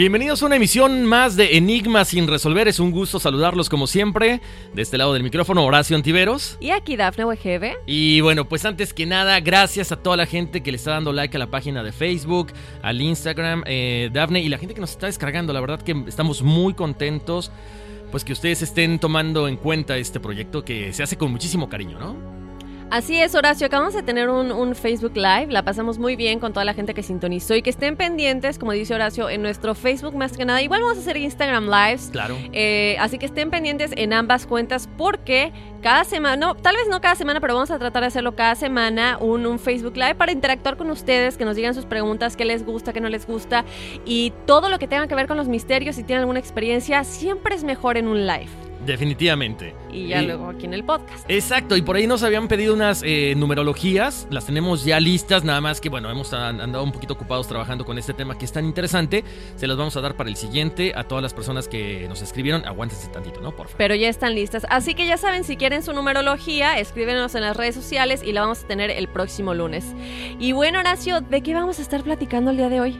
Bienvenidos a una emisión más de Enigmas sin resolver. Es un gusto saludarlos como siempre. De este lado del micrófono, Horacio Antiveros. Y aquí Dafne Wegebe. Y bueno, pues antes que nada, gracias a toda la gente que le está dando like a la página de Facebook, al Instagram, eh, Dafne, y la gente que nos está descargando. La verdad que estamos muy contentos, pues que ustedes estén tomando en cuenta este proyecto que se hace con muchísimo cariño, ¿no? Así es, Horacio. Acabamos de tener un, un, Facebook Live. La pasamos muy bien con toda la gente que sintonizó y que estén pendientes, como dice Horacio, en nuestro Facebook más que nada. Igual vamos a hacer Instagram Lives. Claro. Eh, así que estén pendientes en ambas cuentas porque cada semana, no, tal vez no cada semana, pero vamos a tratar de hacerlo cada semana, un, un Facebook Live para interactuar con ustedes, que nos digan sus preguntas, qué les gusta, qué no les gusta y todo lo que tenga que ver con los misterios. Si tienen alguna experiencia, siempre es mejor en un live. Definitivamente. Y ya luego aquí en el podcast. Exacto, y por ahí nos habían pedido unas eh, numerologías, las tenemos ya listas, nada más que bueno, hemos andado un poquito ocupados trabajando con este tema que es tan interesante, se las vamos a dar para el siguiente a todas las personas que nos escribieron, aguántense tantito, ¿no? Por favor. Pero ya están listas, así que ya saben, si quieren su numerología, escríbenos en las redes sociales y la vamos a tener el próximo lunes. Y bueno, Horacio, ¿de qué vamos a estar platicando el día de hoy?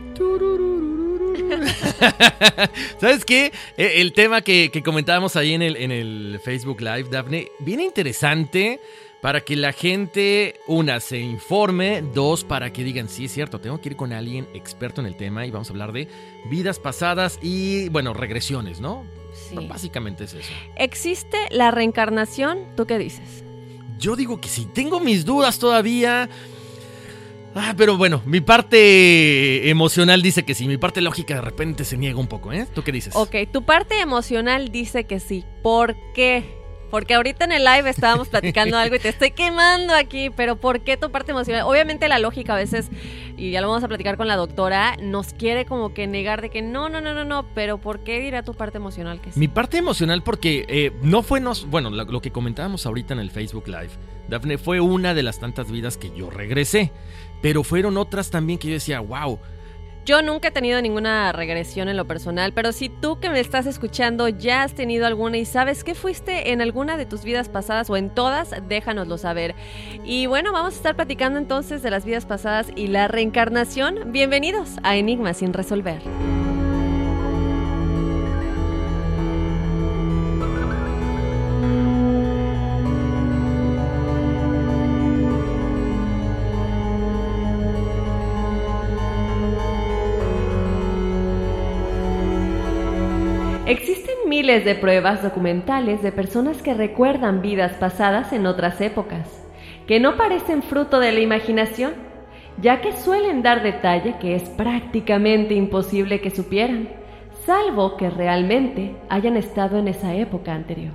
¿Sabes qué? E, el tema que, que comentábamos ahí en el, en el Facebook Live, Daphne, bien interesante para que la gente, una, se informe, dos, para que digan, sí, es cierto, tengo que ir con alguien experto en el tema y vamos a hablar de vidas pasadas y, bueno, regresiones, ¿no? Sí. Básicamente es eso. ¿Existe la reencarnación? ¿Tú qué dices? Yo digo que sí, tengo mis dudas todavía. Ah, pero bueno, mi parte emocional dice que sí, mi parte lógica de repente se niega un poco, ¿eh? ¿Tú qué dices? Ok, tu parte emocional dice que sí. ¿Por qué? Porque ahorita en el live estábamos platicando algo y te estoy quemando aquí, pero ¿por qué tu parte emocional? Obviamente la lógica a veces, y ya lo vamos a platicar con la doctora, nos quiere como que negar de que no, no, no, no, no, pero ¿por qué dirá tu parte emocional que sí? Mi parte emocional porque eh, no fue, nos, bueno, lo, lo que comentábamos ahorita en el Facebook Live, Dafne, fue una de las tantas vidas que yo regresé, pero fueron otras también que yo decía, wow. Yo nunca he tenido ninguna regresión en lo personal, pero si tú que me estás escuchando ya has tenido alguna y sabes que fuiste en alguna de tus vidas pasadas o en todas, déjanoslo saber. Y bueno, vamos a estar platicando entonces de las vidas pasadas y la reencarnación. Bienvenidos a Enigmas sin resolver. De pruebas documentales de personas que recuerdan vidas pasadas en otras épocas, que no parecen fruto de la imaginación, ya que suelen dar detalle que es prácticamente imposible que supieran, salvo que realmente hayan estado en esa época anterior.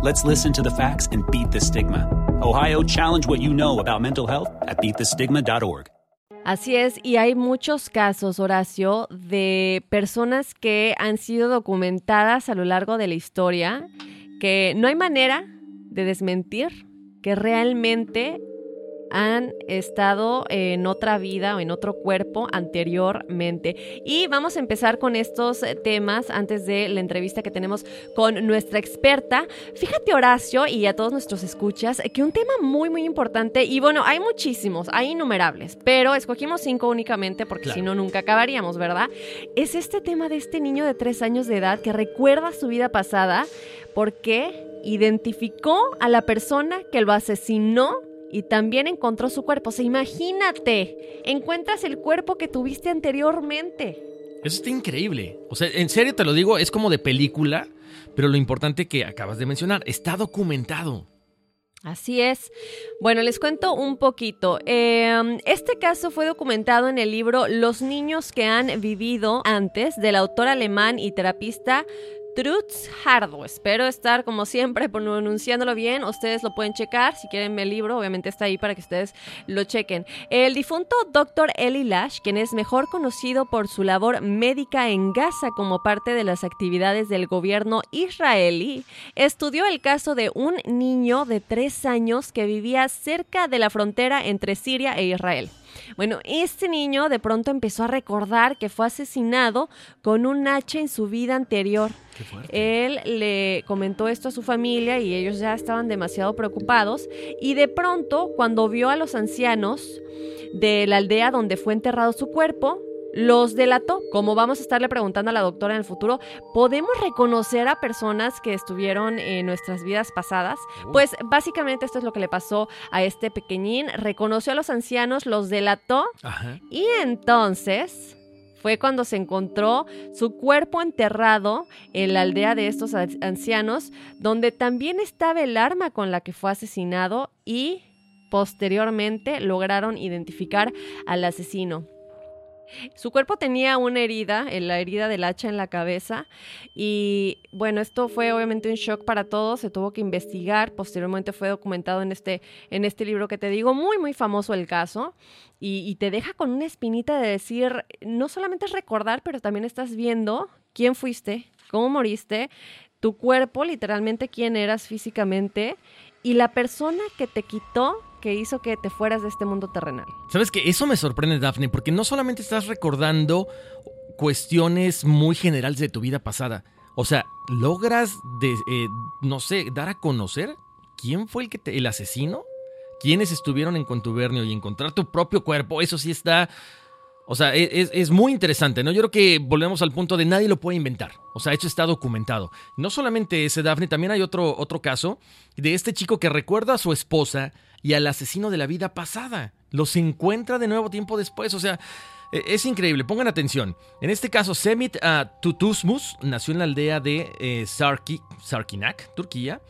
Let's listen to the facts and beat the stigma. Ohio, challenge what you know about mental health at beatthestigma.org. Así es, y hay muchos casos, Horacio, de personas que han sido documentadas a lo largo de la historia que no hay manera de desmentir que realmente han estado en otra vida o en otro cuerpo anteriormente. Y vamos a empezar con estos temas antes de la entrevista que tenemos con nuestra experta. Fíjate, Horacio, y a todos nuestros escuchas, que un tema muy, muy importante, y bueno, hay muchísimos, hay innumerables, pero escogimos cinco únicamente porque Claro. si no, nunca acabaríamos, ¿verdad? Es este tema de este niño de tres años de edad que recuerda su vida pasada porque identificó a la persona que lo asesinó y también encontró su cuerpo. O sea, imagínate, encuentras el cuerpo que tuviste anteriormente. Eso está increíble. O sea, en serio te lo digo, es como de película, pero lo importante que acabas de mencionar, está documentado. Así es. Bueno, les cuento un poquito. Eh, este caso fue documentado en el libro Los niños que han vivido antes del autor alemán y terapista Trutz Hardo. Espero estar, como siempre, pronunciándolo bien. Ustedes lo pueden checar. Si quieren el libro, obviamente está ahí para que ustedes lo chequen. El difunto Dr. Eli Lash, quien es mejor conocido por su labor médica en Gaza como parte de las actividades del gobierno israelí, estudió el caso de un niño de tres años que vivía cerca de la frontera entre Siria e Israel. Bueno, este niño de pronto empezó a recordar que fue asesinado con un hacha en su vida anterior. él le comentó esto a su familia y ellos ya estaban demasiado preocupados. Y de pronto, cuando vio a los ancianos de la aldea donde fue enterrado su cuerpo, los delató. Como vamos a estarle preguntando a la doctora en el futuro, ¿podemos reconocer a personas que estuvieron en nuestras vidas pasadas? Pues básicamente esto es lo que le pasó a este pequeñín. Reconoció a los ancianos, los delató y entonces fue cuando se encontró su cuerpo enterrado en la aldea de estos ancianos, donde también estaba el arma con la que fue asesinado y posteriormente lograron identificar al asesino. Su cuerpo tenía una herida, la herida del hacha en la cabeza, y bueno, esto fue obviamente un shock para todos, se tuvo que investigar, posteriormente fue documentado en este, en este libro que te digo, muy, muy famoso el caso, y, y te deja con una espinita de decir, no solamente es recordar, pero también estás viendo quién fuiste, cómo moriste, tu cuerpo, literalmente quién eras físicamente, y la persona que te quitó que hizo que te fueras de este mundo terrenal. Sabes que eso me sorprende, Daphne, porque no solamente estás recordando cuestiones muy generales de tu vida pasada, o sea, logras, de, eh, no sé, dar a conocer quién fue el, que te, el asesino, quiénes estuvieron en contubernio y encontrar tu propio cuerpo, eso sí está o sea, e, es, muy interesante, ¿no? Yo creo que volvemos al punto de nadie lo puede inventar. O sea, hecho está documentado. No solamente ese Daphne, también hay otro, otro caso de este chico que recuerda a su esposa y al asesino de la vida pasada. Los encuentra de nuevo tiempo después. O sea, e, es increíble. Pongan atención. En este caso, Semit uh, Tutusmus nació en la aldea de eh, Sarki, Sarkinak, Turquía.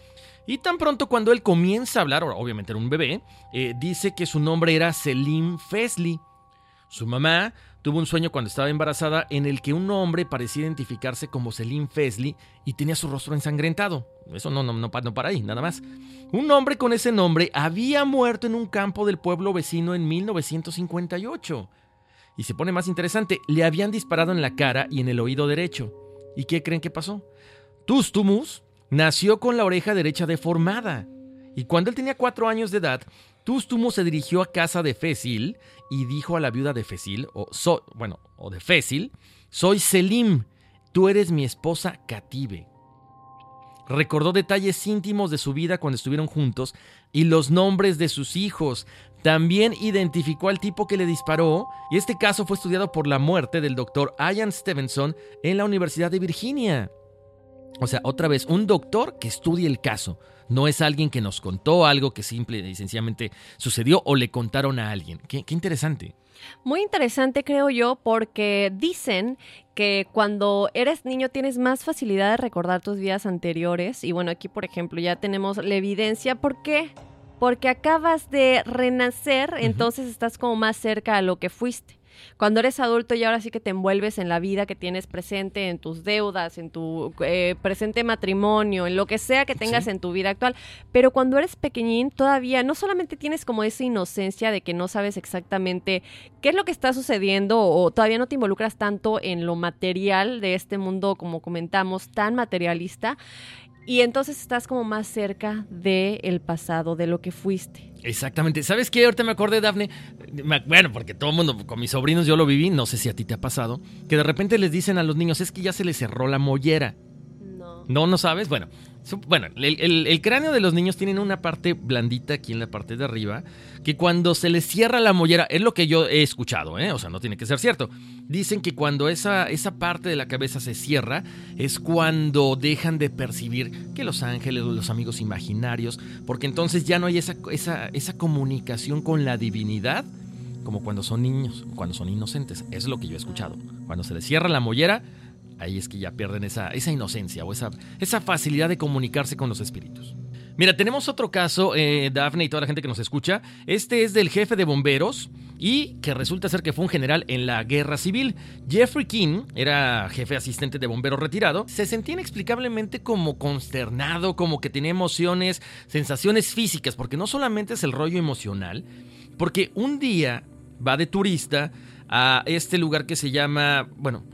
Y tan pronto cuando él comienza a hablar, obviamente era un bebé, eh, dice que su nombre era Selim Fesli. Su mamá tuvo un sueño cuando estaba embarazada en el que un hombre parecía identificarse como Selim Fesley y tenía su rostro ensangrentado. Eso no, no, no, no para ahí, nada más. Un hombre con ese nombre había muerto en un campo del pueblo vecino en 1958. Y se pone más interesante, le habían disparado en la cara y en el oído derecho. ¿Y qué creen que pasó? Tustumus nació con la oreja derecha deformada. Y cuando él tenía cuatro años de edad, Tústumo se dirigió a casa de Fésil y dijo a la viuda de Fésil, bueno, o de Fésil, soy Selim, tú eres mi esposa Cative. Recordó detalles íntimos de su vida cuando estuvieron juntos y los nombres de sus hijos. También identificó al tipo que le disparó y este caso fue estudiado por la muerte del doctor Ian Stevenson en la Universidad de Virginia. O sea, otra vez, un doctor que estudie el caso. No es alguien que nos contó algo que simple y sencillamente sucedió o le contaron a alguien. Qué, interesante. Muy interesante creo yo porque dicen que cuando eres niño tienes más facilidad de recordar tus vidas anteriores y bueno, aquí por ejemplo ya tenemos la evidencia. ¿Por qué? Porque acabas de renacer, entonces estás como más cerca a lo que fuiste. Cuando eres adulto y ahora sí que te envuelves en la vida que tienes presente, en tus deudas, en tu eh, presente matrimonio, en lo que sea que tengas en tu vida actual. Pero cuando eres pequeñín, todavía no solamente tienes como esa inocencia de que no sabes exactamente qué es lo que está sucediendo o todavía no te involucras tanto en lo material de este mundo, como comentamos, tan materialista. Y entonces estás como más cerca del el pasado, de lo que fuiste. Exactamente. ¿Sabes qué? Ahorita me acordé, Dafne. Bueno, porque todo el mundo, con mis sobrinos yo lo viví, no sé si a ti te ha pasado, que de repente les dicen a los niños, es que ya se les cerró la mollera. No. ¿No, sabes? Bueno, bueno, el, cráneo de los niños tienen una parte blandita aquí en la parte de arriba, que cuando se les cierra la mollera, es lo que yo he escuchado, ¿eh? o sea, no tiene que ser cierto. Dicen que cuando esa, esa parte de la cabeza se cierra, es cuando dejan de percibir que los ángeles o los amigos imaginarios, porque entonces ya no hay esa, esa, esa comunicación con la divinidad como cuando son niños, cuando son inocentes. Es lo que yo he escuchado. Cuando se les cierra la mollera, ahí es que ya pierden esa, esa inocencia o esa, esa facilidad de comunicarse con los espíritus. Mira, tenemos otro caso, eh, Daphne y toda la gente que nos escucha. Este es del jefe de bomberos y que resulta ser que fue un general en la guerra civil. Jeffrey King era jefe asistente de bomberos retirado. Se sentía inexplicablemente como consternado, como que tenía emociones, sensaciones físicas, porque no solamente es el rollo emocional, porque un día va de turista a este lugar que se llama, bueno,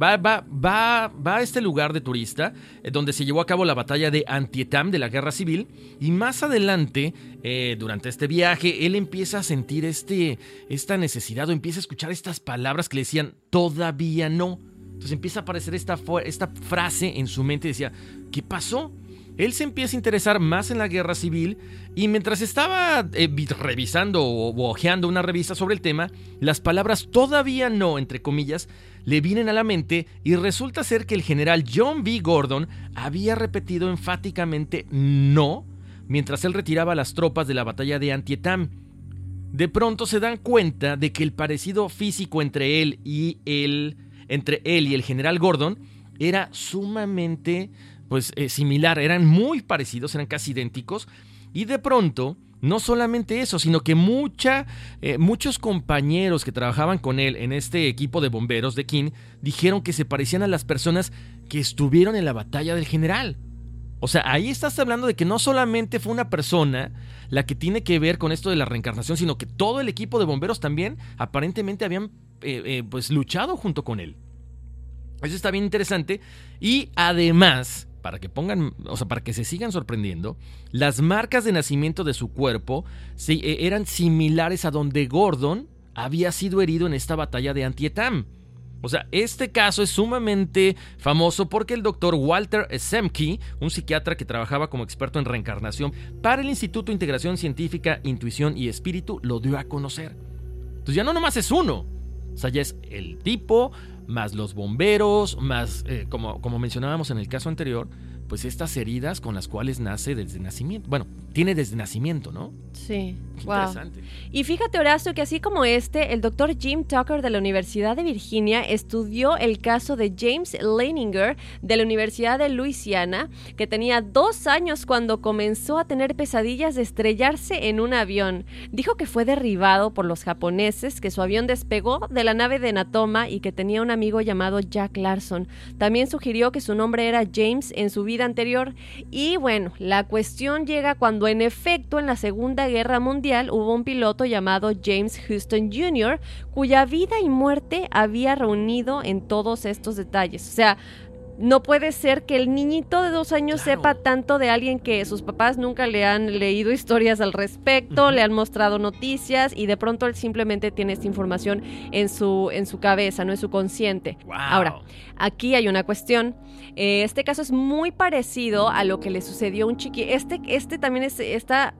Va, va, va, va a este lugar de turista eh, donde se llevó a cabo la batalla de Antietam de la Guerra Civil y más adelante, eh, durante este viaje, él empieza a sentir este, esta necesidad o empieza a escuchar estas palabras que le decían todavía no. Entonces empieza a aparecer esta, esta frase en su mente decía, ¿qué pasó? Él se empieza a interesar más en la guerra civil y mientras estaba eh, vi- revisando o, o hojeando una revista sobre el tema, las palabras todavía no, entre comillas, le vienen a la mente y resulta ser que el general John B. Gordon había repetido enfáticamente no mientras él retiraba las tropas de la batalla de Antietam. De pronto se dan cuenta de que el parecido físico entre él y el entre él y el general Gordon era sumamente pues eh, similar, eran muy parecidos, eran casi idénticos y de pronto no solamente eso, sino que mucha, eh, muchos compañeros que trabajaban con él en este equipo de bomberos de King dijeron que se parecían a las personas que estuvieron en la batalla del general. O sea, ahí estás hablando de que no solamente fue una persona la que tiene que ver con esto de la reencarnación, sino que todo el equipo de bomberos también aparentemente habían eh, pues luchado junto con él. Eso está bien interesante. Y además, para que pongan, o sea, para que se sigan sorprendiendo, las marcas de nacimiento de su cuerpo eh, eran similares a donde Gordon había sido herido en esta batalla de Antietam. O sea, este caso es sumamente famoso porque el doctor Walter Semke, un psiquiatra que trabajaba como experto en reencarnación para el Instituto de Integración Científica, Intuición y Espíritu, lo dio a conocer. Entonces ya no nomás es uno, o sea, ya es el tipo, más los bomberos, más, eh, como, como mencionábamos en el caso anterior, pues estas heridas con las cuales nace desde nacimiento. Bueno, tiene desde nacimiento, ¿no? Sí. Qué Wow. interesante. Y fíjate, Horacio, que así como este, el doctor Jim Tucker de la Universidad de Virginia estudió el caso de James Leininger de la Universidad de Luisiana, que tenía dos años cuando comenzó a tener pesadillas de estrellarse en un avión. Dijo que fue derribado por los japoneses, que su avión despegó de la nave de Natoma y que tenía un amigo llamado Jack Larson. También sugirió que su nombre era James en su vida anterior. Y bueno, la cuestión llega cuando en efecto en la Segunda Guerra Mundial hubo un piloto llamado James Houston Jr., cuya vida y muerte había reunido en todos estos detalles. O sea, no puede ser que el niñito de dos años Claro. sepa tanto de alguien que sus papás nunca le han leído historias al respecto, le han mostrado noticias y de pronto él simplemente tiene esta información en su, en su cabeza, no en su consciente. Wow. Ahora, aquí hay una cuestión. Eh, este caso es muy parecido a lo que le sucedió a un chiqui. Este, este también es, está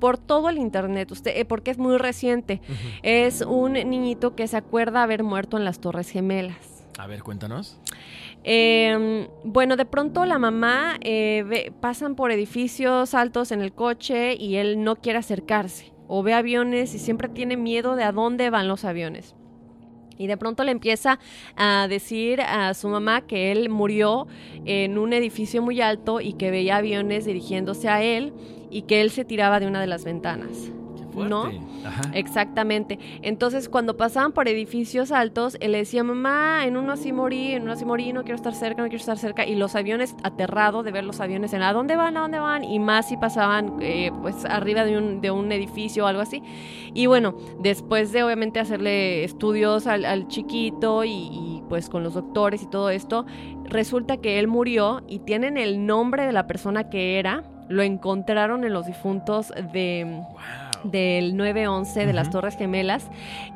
por todo el internet, usted, eh, porque es muy reciente. Es un niñito que se acuerda haber muerto en las Torres Gemelas. A ver, cuéntanos. Eh, bueno, de pronto la mamá eh, ve- pasan por edificios altos en el coche y él no quiere acercarse. O ve aviones y siempre tiene miedo de a dónde van los aviones. Y de pronto le empieza a decir a su mamá que él murió en un edificio muy alto y que veía aviones dirigiéndose a él y que él se tiraba de una de las ventanas. Fuerte. ¿No? Ajá. Exactamente. Entonces, cuando pasaban por edificios altos, él le decía, mamá, en uno así morí, en uno así morí, no quiero estar cerca, no quiero estar cerca. Y los aviones, aterrado de ver los aviones en a dónde van, a dónde van, y más si pasaban eh, pues arriba de un, de un edificio o algo así. Y bueno, después de obviamente hacerle estudios al, al chiquito y, y, pues con los doctores y todo esto, resulta que él murió y tienen el nombre de la persona que era. Lo encontraron en los difuntos de, Wow. Del 911 de las. Torres Gemelas.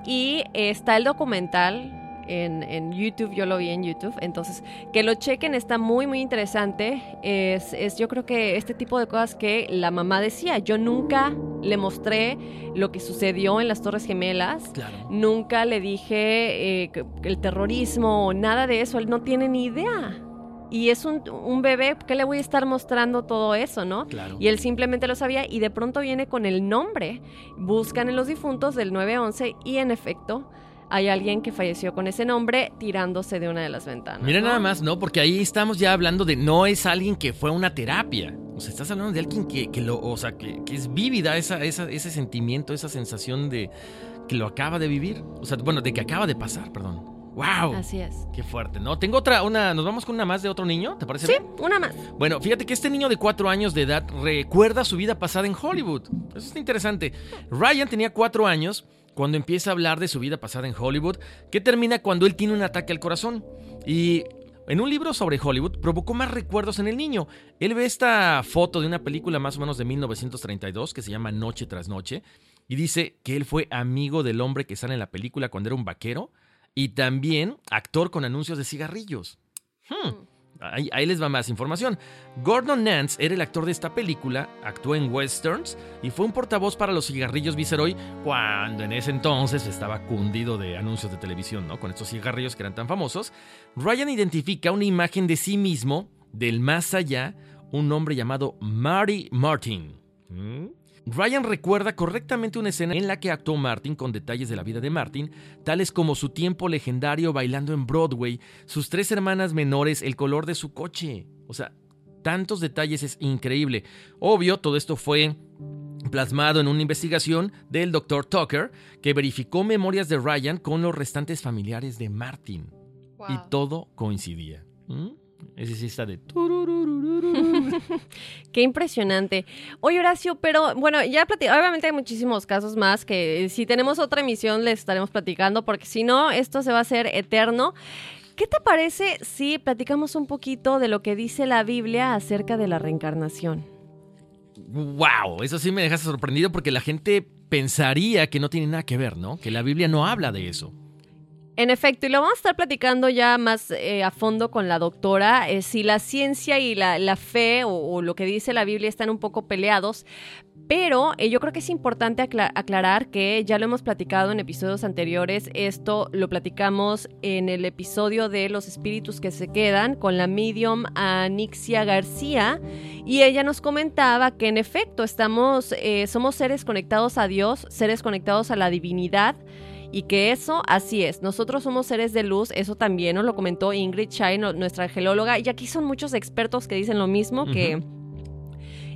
Y está el documental en, en YouTube, yo lo vi en YouTube, entonces que lo chequen, está muy muy interesante, es, es yo creo que este tipo de cosas que la mamá decía, yo nunca le mostré lo que sucedió en las Torres Gemelas, Claro. nunca le dije eh, que- que el terrorismo o nada de eso, él no tiene ni idea. Y es un, un bebé, ¿qué le voy a estar mostrando todo eso, no? Claro. Y él simplemente lo sabía y de pronto viene con el nombre. Buscan en los difuntos del 911 y en efecto hay alguien que falleció con ese nombre tirándose de una de las ventanas. Mira ¿no? nada más, ¿no? Porque ahí estamos ya hablando de no es alguien que fue a una terapia. O sea, estás hablando de alguien que, que lo, o sea, que, que es vívida esa, esa, ese sentimiento, esa sensación de que lo acaba de vivir. O sea, bueno, de que acaba de pasar, perdón. ¡Wow! Así es. Qué fuerte, ¿no? Tengo otra, una, nos vamos con una más de otro niño, ¿te parece Sí, bien? una más. Bueno, fíjate que este niño de cuatro años de edad recuerda su vida pasada en Hollywood. Eso está interesante. Ryan tenía cuatro años cuando empieza a hablar de su vida pasada en Hollywood, que termina cuando él tiene un ataque al corazón. Y en un libro sobre Hollywood provocó más recuerdos en el niño. Él ve esta foto de una película más o menos de 1932 que se llama Noche tras Noche y dice que él fue amigo del hombre que sale en la película cuando era un vaquero y también actor con anuncios de cigarrillos. Hmm. Ahí, ahí, les va más información. Gordon Nance era el actor de esta película, actuó en westerns y fue un portavoz para los cigarrillos Viceroy cuando en ese entonces estaba cundido de anuncios de televisión, ¿no? Con estos cigarrillos que eran tan famosos. Ryan identifica una imagen de sí mismo, del más allá, un hombre llamado Marty Martin. ¿Mm? Ryan recuerda correctamente una escena en la que actuó Martin con detalles de la vida de Martin, tales como su tiempo legendario bailando en Broadway, sus tres hermanas menores, el color de su coche. O sea, tantos detalles es increíble. Obvio, todo esto fue plasmado en una investigación del Dr. Tucker, que verificó memorias de Ryan con los restantes familiares de Martin. Y todo coincidía. ¿Mm? Ese sí está de... Qué impresionante. Oye, Horacio, pero bueno, ya platicamos, obviamente hay muchísimos casos más que si tenemos otra emisión les estaremos platicando, porque si no, esto se va a hacer eterno. ¿Qué te parece si platicamos un poquito de lo que dice la Biblia acerca de la reencarnación? ¡Wow! Eso sí me deja sorprendido porque la gente pensaría que no tiene nada que ver, ¿no? Que la Biblia no habla de eso. En efecto, y lo vamos a estar platicando ya más eh, a fondo con la doctora, eh, si la ciencia y la, fe o, lo que dice la Biblia están un poco peleados, pero eh, yo creo que es importante aclarar que ya lo hemos platicado en episodios anteriores, esto lo platicamos en el episodio de los espíritus que se quedan con la medium Anixia García y ella nos comentaba que en efecto estamos, somos seres conectados a Dios, seres conectados a la divinidad, y que eso así es. Nosotros somos seres de luz, eso también nos lo comentó Ingrid Chai, nuestra angelóloga, y aquí son muchos expertos que dicen lo mismo, que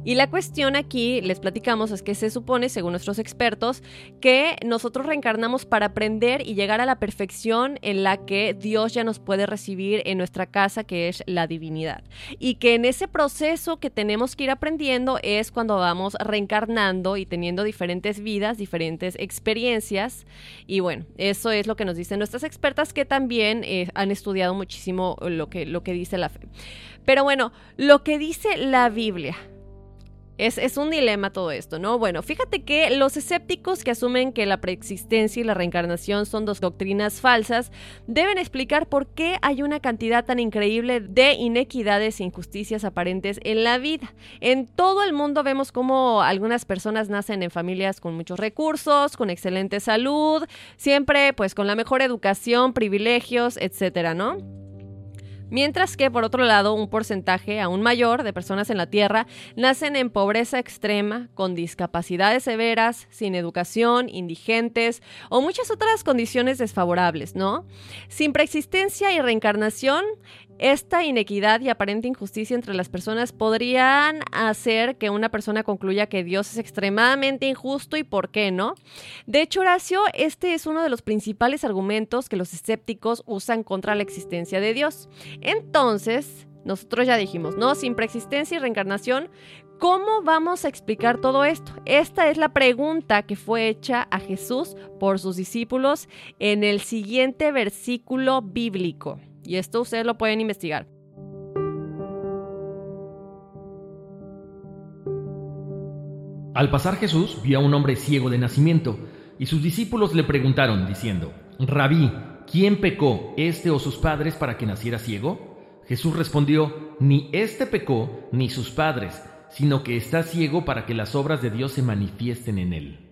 y la cuestión aquí, les platicamos, es que se supone, según nuestros expertos, que nosotros reencarnamos para aprender y llegar a la perfección en la que Dios ya nos puede recibir en nuestra casa, que es la divinidad. Y que en ese proceso que tenemos que ir aprendiendo es cuando vamos reencarnando y teniendo diferentes vidas, diferentes experiencias. Y bueno, eso es lo que nos dicen nuestras expertas que también eh, han estudiado muchísimo lo que, lo que dice la fe. Pero bueno, lo que dice la Biblia es, un dilema todo esto, ¿no? Bueno, fíjate que los escépticos que asumen que la preexistencia y la reencarnación son dos doctrinas falsas deben explicar por qué hay una cantidad tan increíble de inequidades e injusticias aparentes en la vida. En todo el mundo vemos cómo algunas personas nacen en familias con muchos recursos, con excelente salud, siempre pues con la mejor educación, privilegios, etcétera, ¿no? Mientras que, por otro lado, un porcentaje aún mayor de personas en la Tierra nacen en pobreza extrema, con discapacidades severas, sin educación, indigentes o muchas otras condiciones desfavorables, ¿no? Sin preexistencia y reencarnación, esta inequidad y aparente injusticia entre las personas podrían hacer que una persona concluya que Dios es extremadamente injusto y por qué no. De hecho, Horacio, este es uno de los principales argumentos que los escépticos usan contra la existencia de Dios. Entonces, nosotros ya dijimos, ¿no? Sin preexistencia y reencarnación, ¿cómo vamos a explicar todo esto? Esta es la pregunta que fue hecha a Jesús por sus discípulos en el siguiente versículo bíblico. Y esto ustedes lo pueden investigar. Al pasar Jesús vio a un hombre ciego de nacimiento, y sus discípulos le preguntaron, diciendo, Rabí, ¿quién pecó, este o sus padres, para que naciera ciego? Jesús respondió, Ni este pecó, ni sus padres, sino que está ciego para que las obras de Dios se manifiesten en él.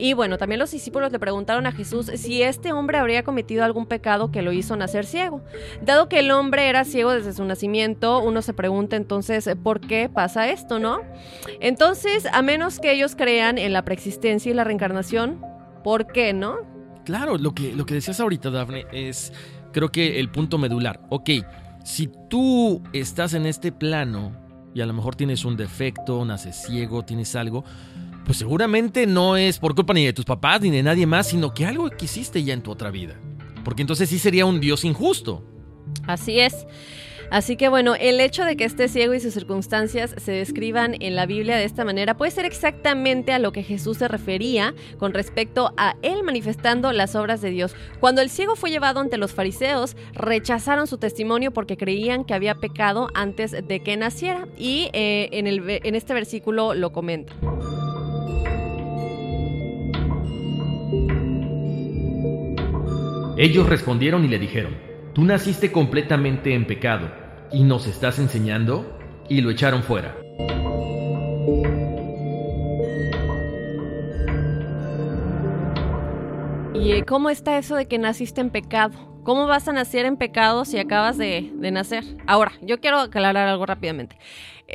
Y bueno, también los discípulos le preguntaron a Jesús si este hombre habría cometido algún pecado que lo hizo nacer ciego. Dado que el hombre era ciego desde su nacimiento, uno se pregunta entonces por qué pasa esto, ¿no? Entonces, a menos que ellos crean en la preexistencia y la reencarnación, ¿por qué no? Claro, lo que, lo que decías ahorita, Dafne, es creo que el punto medular. Ok, si tú estás en este plano y a lo mejor tienes un defecto, naces ciego, tienes algo, pues seguramente no es por culpa ni de tus papás ni de nadie más, sino que algo que hiciste ya en tu otra vida. Porque entonces sí sería un Dios injusto. Así es. Así que bueno, el hecho de que esté ciego y sus circunstancias se describan en la Biblia de esta manera puede ser exactamente a lo que Jesús se refería con respecto a él manifestando las obras de Dios. Cuando el ciego fue llevado ante los fariseos, rechazaron su testimonio porque creían que había pecado antes de que naciera y eh, en, el, en este versículo lo comenta. Ellos respondieron y le dijeron, tú naciste completamente en pecado y nos estás enseñando, y lo echaron fuera. ¿Y cómo está eso de que naciste en pecado? ¿Cómo vas a nacer en pecado si acabas de, de nacer? Ahora, yo quiero aclarar algo rápidamente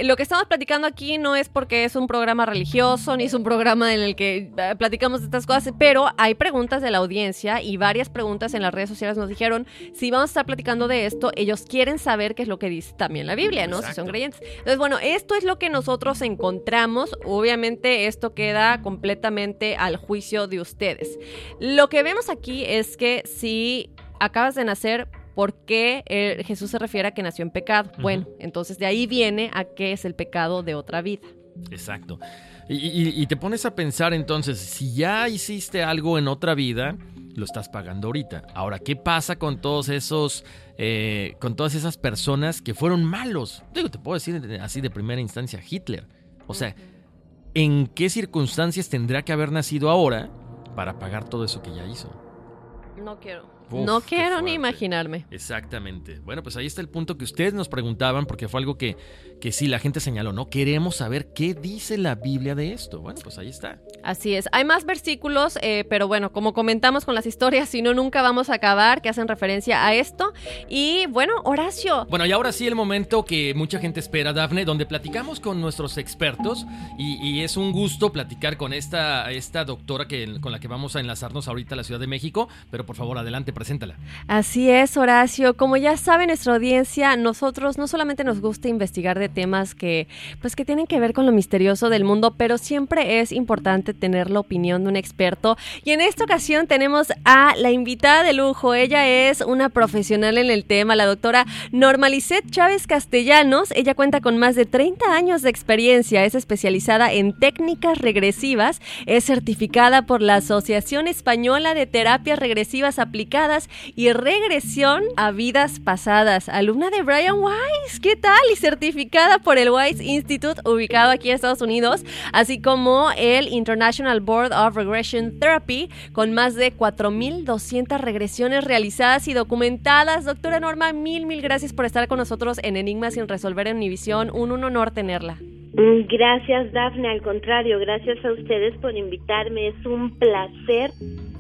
lo que estamos platicando aquí no es porque es un programa religioso, ni es un programa en el que eh, platicamos de estas cosas, pero hay preguntas de la audiencia y varias preguntas en las redes sociales nos dijeron, si vamos a estar platicando de esto, ellos quieren saber qué es lo que dice también la Biblia, ¿no? Si son creyentes. Entonces, bueno, esto es lo que nosotros encontramos. Obviamente esto queda completamente al juicio de ustedes. Lo que vemos aquí es que si acabas de nacer, ¿Por qué eh, Jesús se refiere a que nació en pecado? Bueno, entonces de ahí viene a qué es el pecado de otra vida. Exacto. Y, te pones a pensar entonces, si ya hiciste algo en otra vida, lo estás pagando ahorita. Ahora, ¿qué pasa con todos esos, eh, con todas esas personas que fueron malos? Digo, te puedo decir así de primera instancia, Hitler. O sea, ¿en qué circunstancias tendrá que haber nacido ahora para pagar todo eso que ya hizo? No quiero no quiero ni imaginarme. Exactamente. Bueno, pues ahí está el punto que ustedes nos preguntaban, porque fue algo que, que sí la gente señaló, ¿no? Queremos saber qué dice la Biblia de esto. Bueno, pues ahí está. Así es. Hay más versículos, eh, pero bueno, como comentamos con las historias, si no, nunca vamos a acabar, que hacen referencia a esto. Y bueno, Horacio. Bueno, y ahora sí el momento que mucha gente espera, Dafne, donde platicamos con nuestros expertos y, es un gusto platicar con esta, esta doctora que, con la que vamos a enlazarnos ahorita a la Ciudad de México, pero por favor, adelante preséntala. Así es, Horacio. Como ya sabe nuestra audiencia, nosotros no solamente nos gusta investigar de temas que, pues, que tienen que ver con lo misterioso del mundo, pero siempre es importante tener la opinión de un experto. Y en esta ocasión tenemos a la invitada de lujo. Ella es una profesional en el tema, la doctora Normalicet Chávez Castellanos. Ella cuenta con más de 30 años de experiencia. Es especializada en técnicas regresivas. Es certificada por la Asociación Española de Terapias Regresivas Aplicadas y regresión a vidas pasadas. Alumna de Brian Weiss, ¿qué tal? Y certificada por el Weiss Institute, ubicado aquí en Estados Unidos, así como el International Board of Regression Therapy, con más de 4.200 regresiones realizadas y documentadas. Doctora Norma, mil, mil gracias por estar con nosotros en Enigmas sin resolver en Univisión. Un, un honor tenerla. Mm, gracias, Dafne. Al contrario, gracias a ustedes por invitarme. Es un placer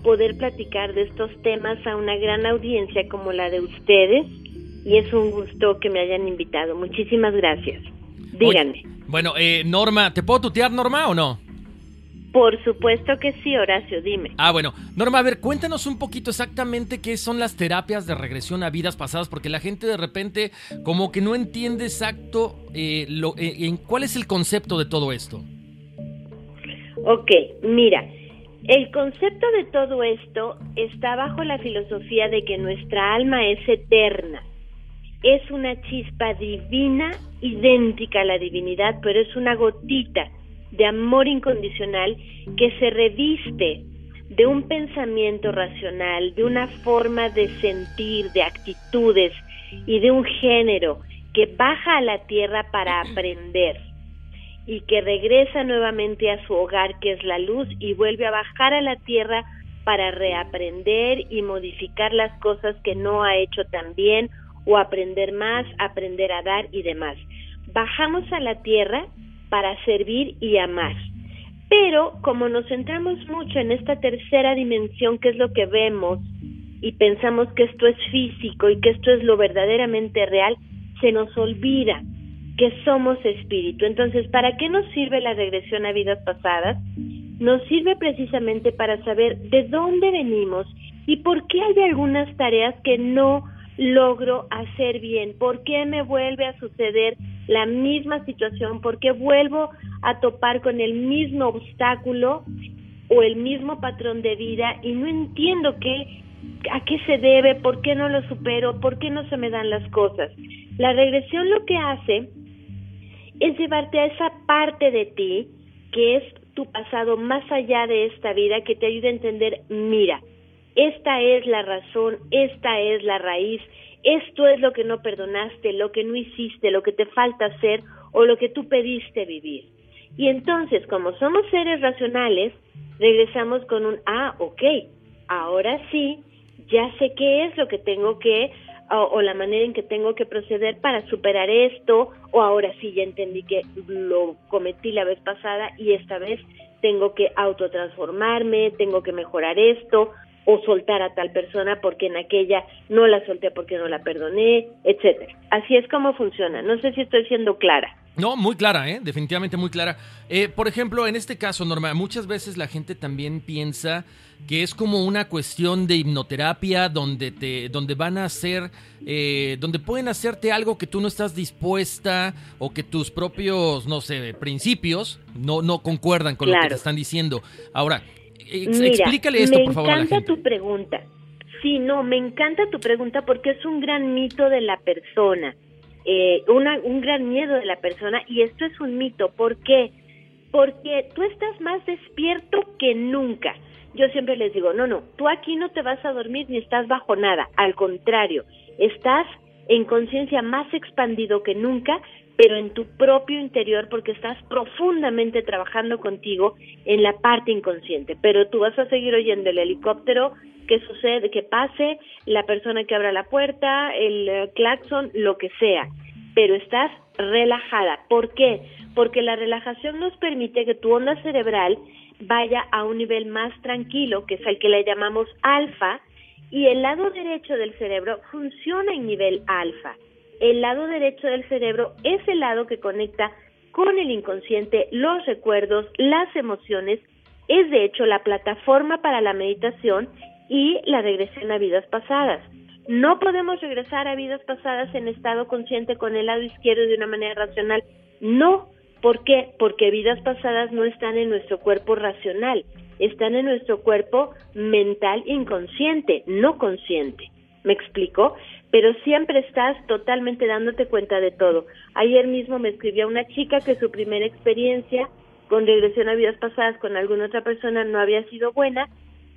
poder platicar de estos temas a una gran audiencia como la de ustedes y es un gusto que me hayan invitado. Muchísimas gracias. Díganme. bueno, eh, Norma, ¿te puedo tutear, Norma, o no? Por supuesto que sí, Horacio, dime. Ah, bueno. Norma, a ver, cuéntanos un poquito exactamente qué son las terapias de regresión a vidas pasadas, porque la gente de repente como que no entiende exacto eh, lo, eh, en cuál es el concepto de todo esto. Ok, mira, el concepto de todo esto está bajo la filosofía de que nuestra alma es eterna. Es una chispa divina, idéntica a la divinidad, pero es una gotita de amor incondicional que se reviste de un pensamiento racional, de una forma de sentir, de actitudes y de un género que baja a la tierra para aprender y que regresa nuevamente a su hogar que es la luz y vuelve a bajar a la tierra para reaprender y modificar las cosas que no ha hecho tan bien o aprender más, aprender a dar y demás. Bajamos a la tierra para servir y amar. Pero como nos centramos mucho en esta tercera dimensión, que es lo que vemos, y pensamos que esto es físico y que esto es lo verdaderamente real, se nos olvida que somos espíritu. Entonces, ¿para qué nos sirve la regresión a vidas pasadas? Nos sirve precisamente para saber de dónde venimos y por qué hay algunas tareas que no logro hacer bien, por qué me vuelve a suceder la misma situación, por qué vuelvo a topar con el mismo obstáculo o el mismo patrón de vida y no entiendo qué a qué se debe, por qué no lo supero, por qué no se me dan las cosas. La regresión lo que hace es llevarte a esa parte de ti que es tu pasado más allá de esta vida, que te ayude a entender, mira, esta es la razón, esta es la raíz, esto es lo que no perdonaste, lo que no hiciste, lo que te falta hacer o lo que tú pediste vivir. Y entonces, como somos seres racionales, regresamos con un, ah, ok, ahora sí, ya sé qué es lo que tengo que, o, la manera en que tengo que proceder para superar esto, o ahora sí ya entendí que lo cometí la vez pasada y esta vez tengo que autotransformarme, tengo que mejorar esto, o soltar a tal persona porque en aquella no la solté porque no la perdoné, etcétera. Así es como funciona. No sé si estoy siendo clara. No, muy clara, ¿eh? definitivamente muy clara. Eh, por ejemplo, en este caso, Norma, muchas veces la gente también piensa que es como una cuestión de hipnoterapia donde te, donde van a hacer, eh, donde pueden hacerte algo que tú no estás dispuesta o que tus propios, no sé, principios no, no concuerdan con lo que te están diciendo. Ahora, explícale esto, por favor. Me encanta tu pregunta. Sí, no, me encanta tu pregunta porque es un gran mito de la persona, eh, un gran miedo de la persona y esto es un mito. ¿Por qué? Porque tú estás más despierto que nunca. Yo siempre les digo, no, no, tú aquí no te vas a dormir ni estás bajo nada, al contrario, estás en conciencia más expandido que nunca, pero en tu propio interior porque estás profundamente trabajando contigo en la parte inconsciente. Pero tú vas a seguir oyendo el helicóptero, que sucede, que pase, la persona que abra la puerta, el eh, claxon, lo que sea. Pero estás relajada. ¿Por qué? Porque la relajación nos permite que tu onda cerebral vaya a un nivel más tranquilo, que es el que le llamamos alfa, y el lado derecho del cerebro funciona en nivel alfa el lado derecho del cerebro es el lado que conecta con el inconsciente, los recuerdos, las emociones, es de hecho la plataforma para la meditación y la regresión a vidas pasadas. No podemos regresar a vidas pasadas en estado consciente con el lado izquierdo de una manera racional. No. ¿Por qué? Porque vidas pasadas no están en nuestro cuerpo racional, están en nuestro cuerpo mental inconsciente, no consciente. ¿Me explico? Pero siempre estás totalmente dándote cuenta de todo. Ayer mismo me escribió una chica que su primera experiencia con regresión a vidas pasadas con alguna otra persona no había sido buena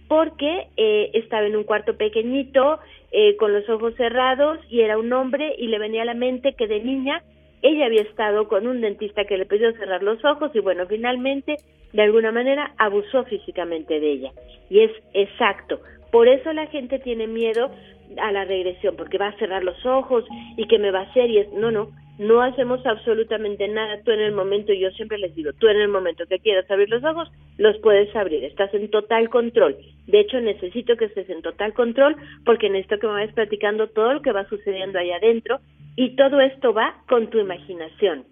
porque eh, estaba en un cuarto pequeñito, eh, con los ojos cerrados y era un hombre y le venía a la mente que de niña ella había estado con un dentista que le pidió cerrar los ojos y bueno, finalmente de alguna manera abusó físicamente de ella. Y es exacto, por eso la gente tiene miedo a la regresión, porque va a cerrar los ojos y que me va a hacer y es, no, no, no hacemos absolutamente nada. Tú en el momento, yo siempre les digo, tú en el momento que quieras abrir los ojos, los puedes abrir, estás en total control. De hecho, necesito que estés en total control porque necesito que me vayas platicando todo lo que va sucediendo ahí adentro y todo esto va con tu imaginación.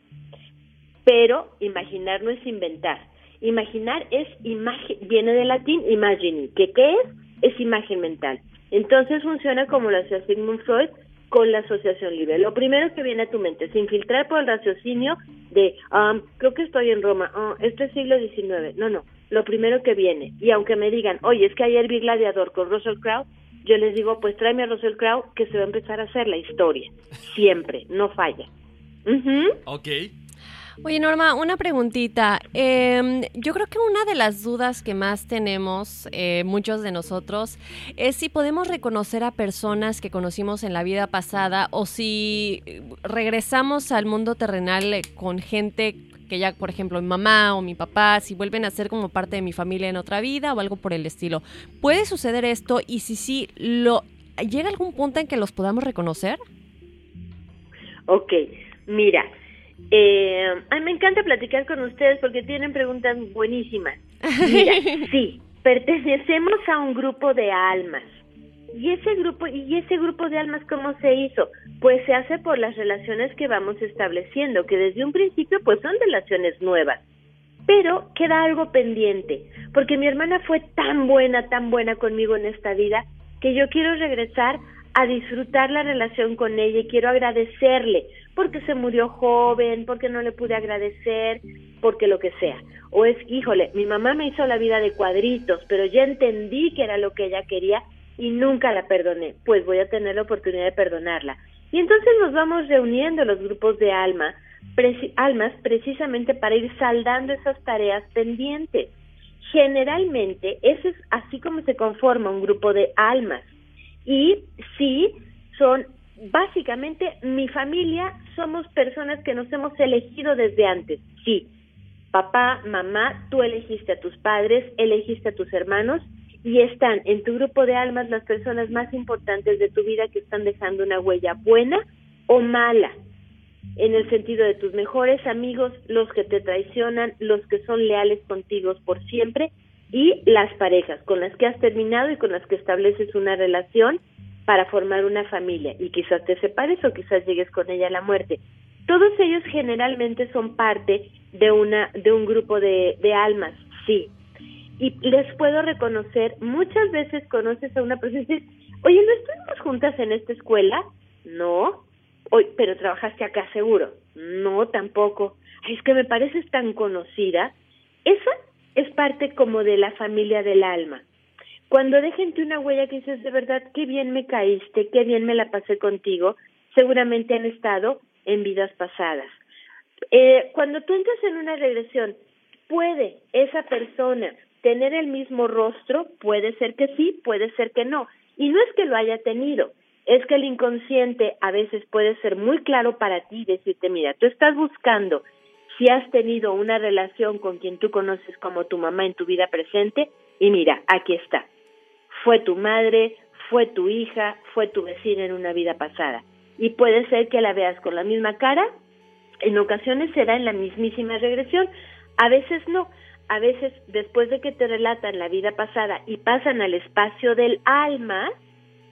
Pero imaginar no es inventar. Imaginar es imagen, viene del latín imagine, que qué es? Es imagen mental. Entonces funciona como lo hacía Sigmund Freud con la asociación libre. Lo primero que viene a tu mente, sin filtrar por el raciocinio de, um, creo que estoy en Roma, oh, este es siglo XIX. No, no, lo primero que viene. Y aunque me digan, oye, es que ayer vi Gladiador con Russell Crowe, yo les digo, pues tráeme a Russell Crowe que se va a empezar a hacer la historia. Siempre, no falla. Ok. Oye, Norma, una preguntita. Em, yo creo que una de las dudas que más tenemos eh, muchos de nosotros es si podemos reconocer a personas que conocimos en la vida pasada o si regresamos al mundo terrenal eh, con gente que ya, por ejemplo, mi mamá o mi papá, si vuelven a ser como parte de mi familia en otra vida o algo por el estilo. ¿Puede suceder esto? Y si sí, lo, ¿llega algún punto en que los podamos reconocer? Ok, mira, eh, ay, me encanta platicar con ustedes porque tienen preguntas buenísimas. Mira, sí, pertenecemos a un grupo de almas. Y ese grupo y ese grupo de almas cómo se hizo? Pues se hace por las relaciones que vamos estableciendo, que desde un principio pues son relaciones nuevas. Pero queda algo pendiente, porque mi hermana fue tan buena, tan buena conmigo en esta vida, que yo quiero regresar a disfrutar la relación con ella y quiero agradecerle porque se murió joven, porque no le pude agradecer, porque lo que sea. O es, híjole, mi mamá me hizo la vida de cuadritos, pero ya entendí que era lo que ella quería y nunca la perdoné. Pues voy a tener la oportunidad de perdonarla. Y entonces nos vamos reuniendo los grupos de alma, almas precisamente para ir saldando esas tareas pendientes. Generalmente, eso es así como se conforma un grupo de almas. Y sí, son básicamente mi familia, somos personas que nos hemos elegido desde antes. Sí, papá, mamá, tú elegiste a tus padres, elegiste a tus hermanos y están en tu grupo de almas las personas más importantes de tu vida que están dejando una huella buena o mala, en el sentido de tus mejores amigos, los que te traicionan, los que son leales contigo por siempre y las parejas con las que has terminado y con las que estableces una relación para formar una familia y quizás te separes o quizás llegues con ella a la muerte. Todos ellos generalmente son parte de una de un grupo de, de almas, sí, y les puedo reconocer, muchas veces conoces a una persona y dices, oye, ¿no estuvimos juntas en esta escuela? No. Oye, pero trabajaste acá seguro. No, tampoco. es que me pareces tan conocida. Esa es parte como de la familia del alma. Cuando dejen una huella que dices, de verdad, qué bien me caíste, qué bien me la pasé contigo, seguramente han estado en vidas pasadas. Eh, cuando tú entras en una regresión, puede esa persona tener el mismo rostro, puede ser que sí, puede ser que no. Y no es que lo haya tenido, es que el inconsciente a veces puede ser muy claro para ti decirte, mira, tú estás buscando si has tenido una relación con quien tú conoces como tu mamá en tu vida presente y mira, aquí está. Fue tu madre, fue tu hija, fue tu vecina en una vida pasada. Y puede ser que la veas con la misma cara, en ocasiones será en la mismísima regresión, a veces no a veces después de que te relatan la vida pasada y pasan al espacio del alma,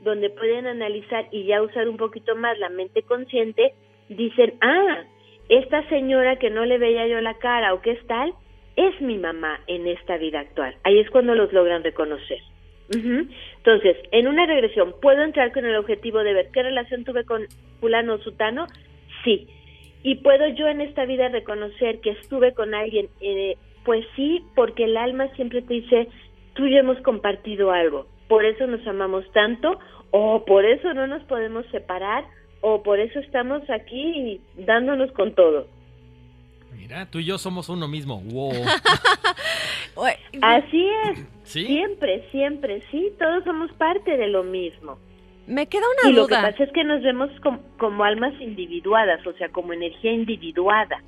donde pueden analizar y ya usar un poquito más la mente consciente, dicen, ah, esta señora que no le veía yo la cara o que es tal, es mi mamá en esta vida actual. Ahí es cuando los logran reconocer. Entonces, en una regresión, ¿puedo entrar con el objetivo de ver qué relación tuve con fulano o sutano? Sí. ¿Y puedo yo en esta vida reconocer que estuve con alguien eh, pues sí, porque el alma siempre te dice, tú y yo hemos compartido algo, por eso nos amamos tanto, o por eso no nos podemos separar, o por eso estamos aquí dándonos con todo. Mira, tú y yo somos uno mismo. Wow. Así es. Siempre, siempre, sí, todos somos parte de lo mismo. Me queda una y duda. Lo que pasa es que nos vemos como, almas individuadas, o sea, como energía individuada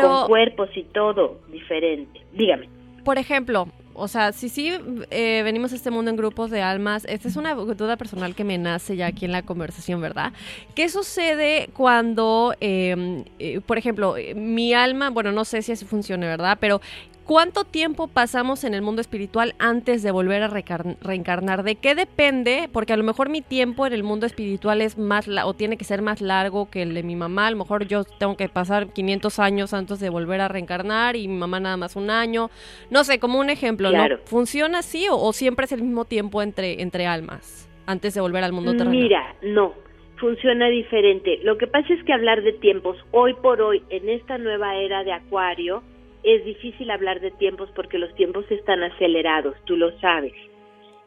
con cuerpos y todo diferente. Dígame. Por ejemplo, o sea, si sí eh, venimos a este mundo en grupos de almas, esta es una duda personal que me nace ya aquí en la conversación, ¿verdad? ¿Qué sucede cuando, em, eh, por ejemplo, mi alma, bueno, no sé si así funciona, ¿verdad? Pero ¿Cuánto tiempo pasamos en el mundo espiritual antes de volver a reencarnar? ¿De qué depende? Porque a lo mejor mi tiempo en el mundo espiritual es más o tiene que ser más largo que el de mi mamá. A lo mejor yo tengo que pasar 500 años antes de volver a reencarnar y mi mamá nada más un año. No sé, como un ejemplo, ¿no? ¿Funciona así o, siempre es el mismo tiempo entre, entre almas antes de volver al mundo terrenal? Mira, no, funciona diferente. Lo que pasa es que hablar de tiempos hoy por hoy en esta nueva era de Acuario es difícil hablar de tiempos porque los tiempos están acelerados, tú lo sabes.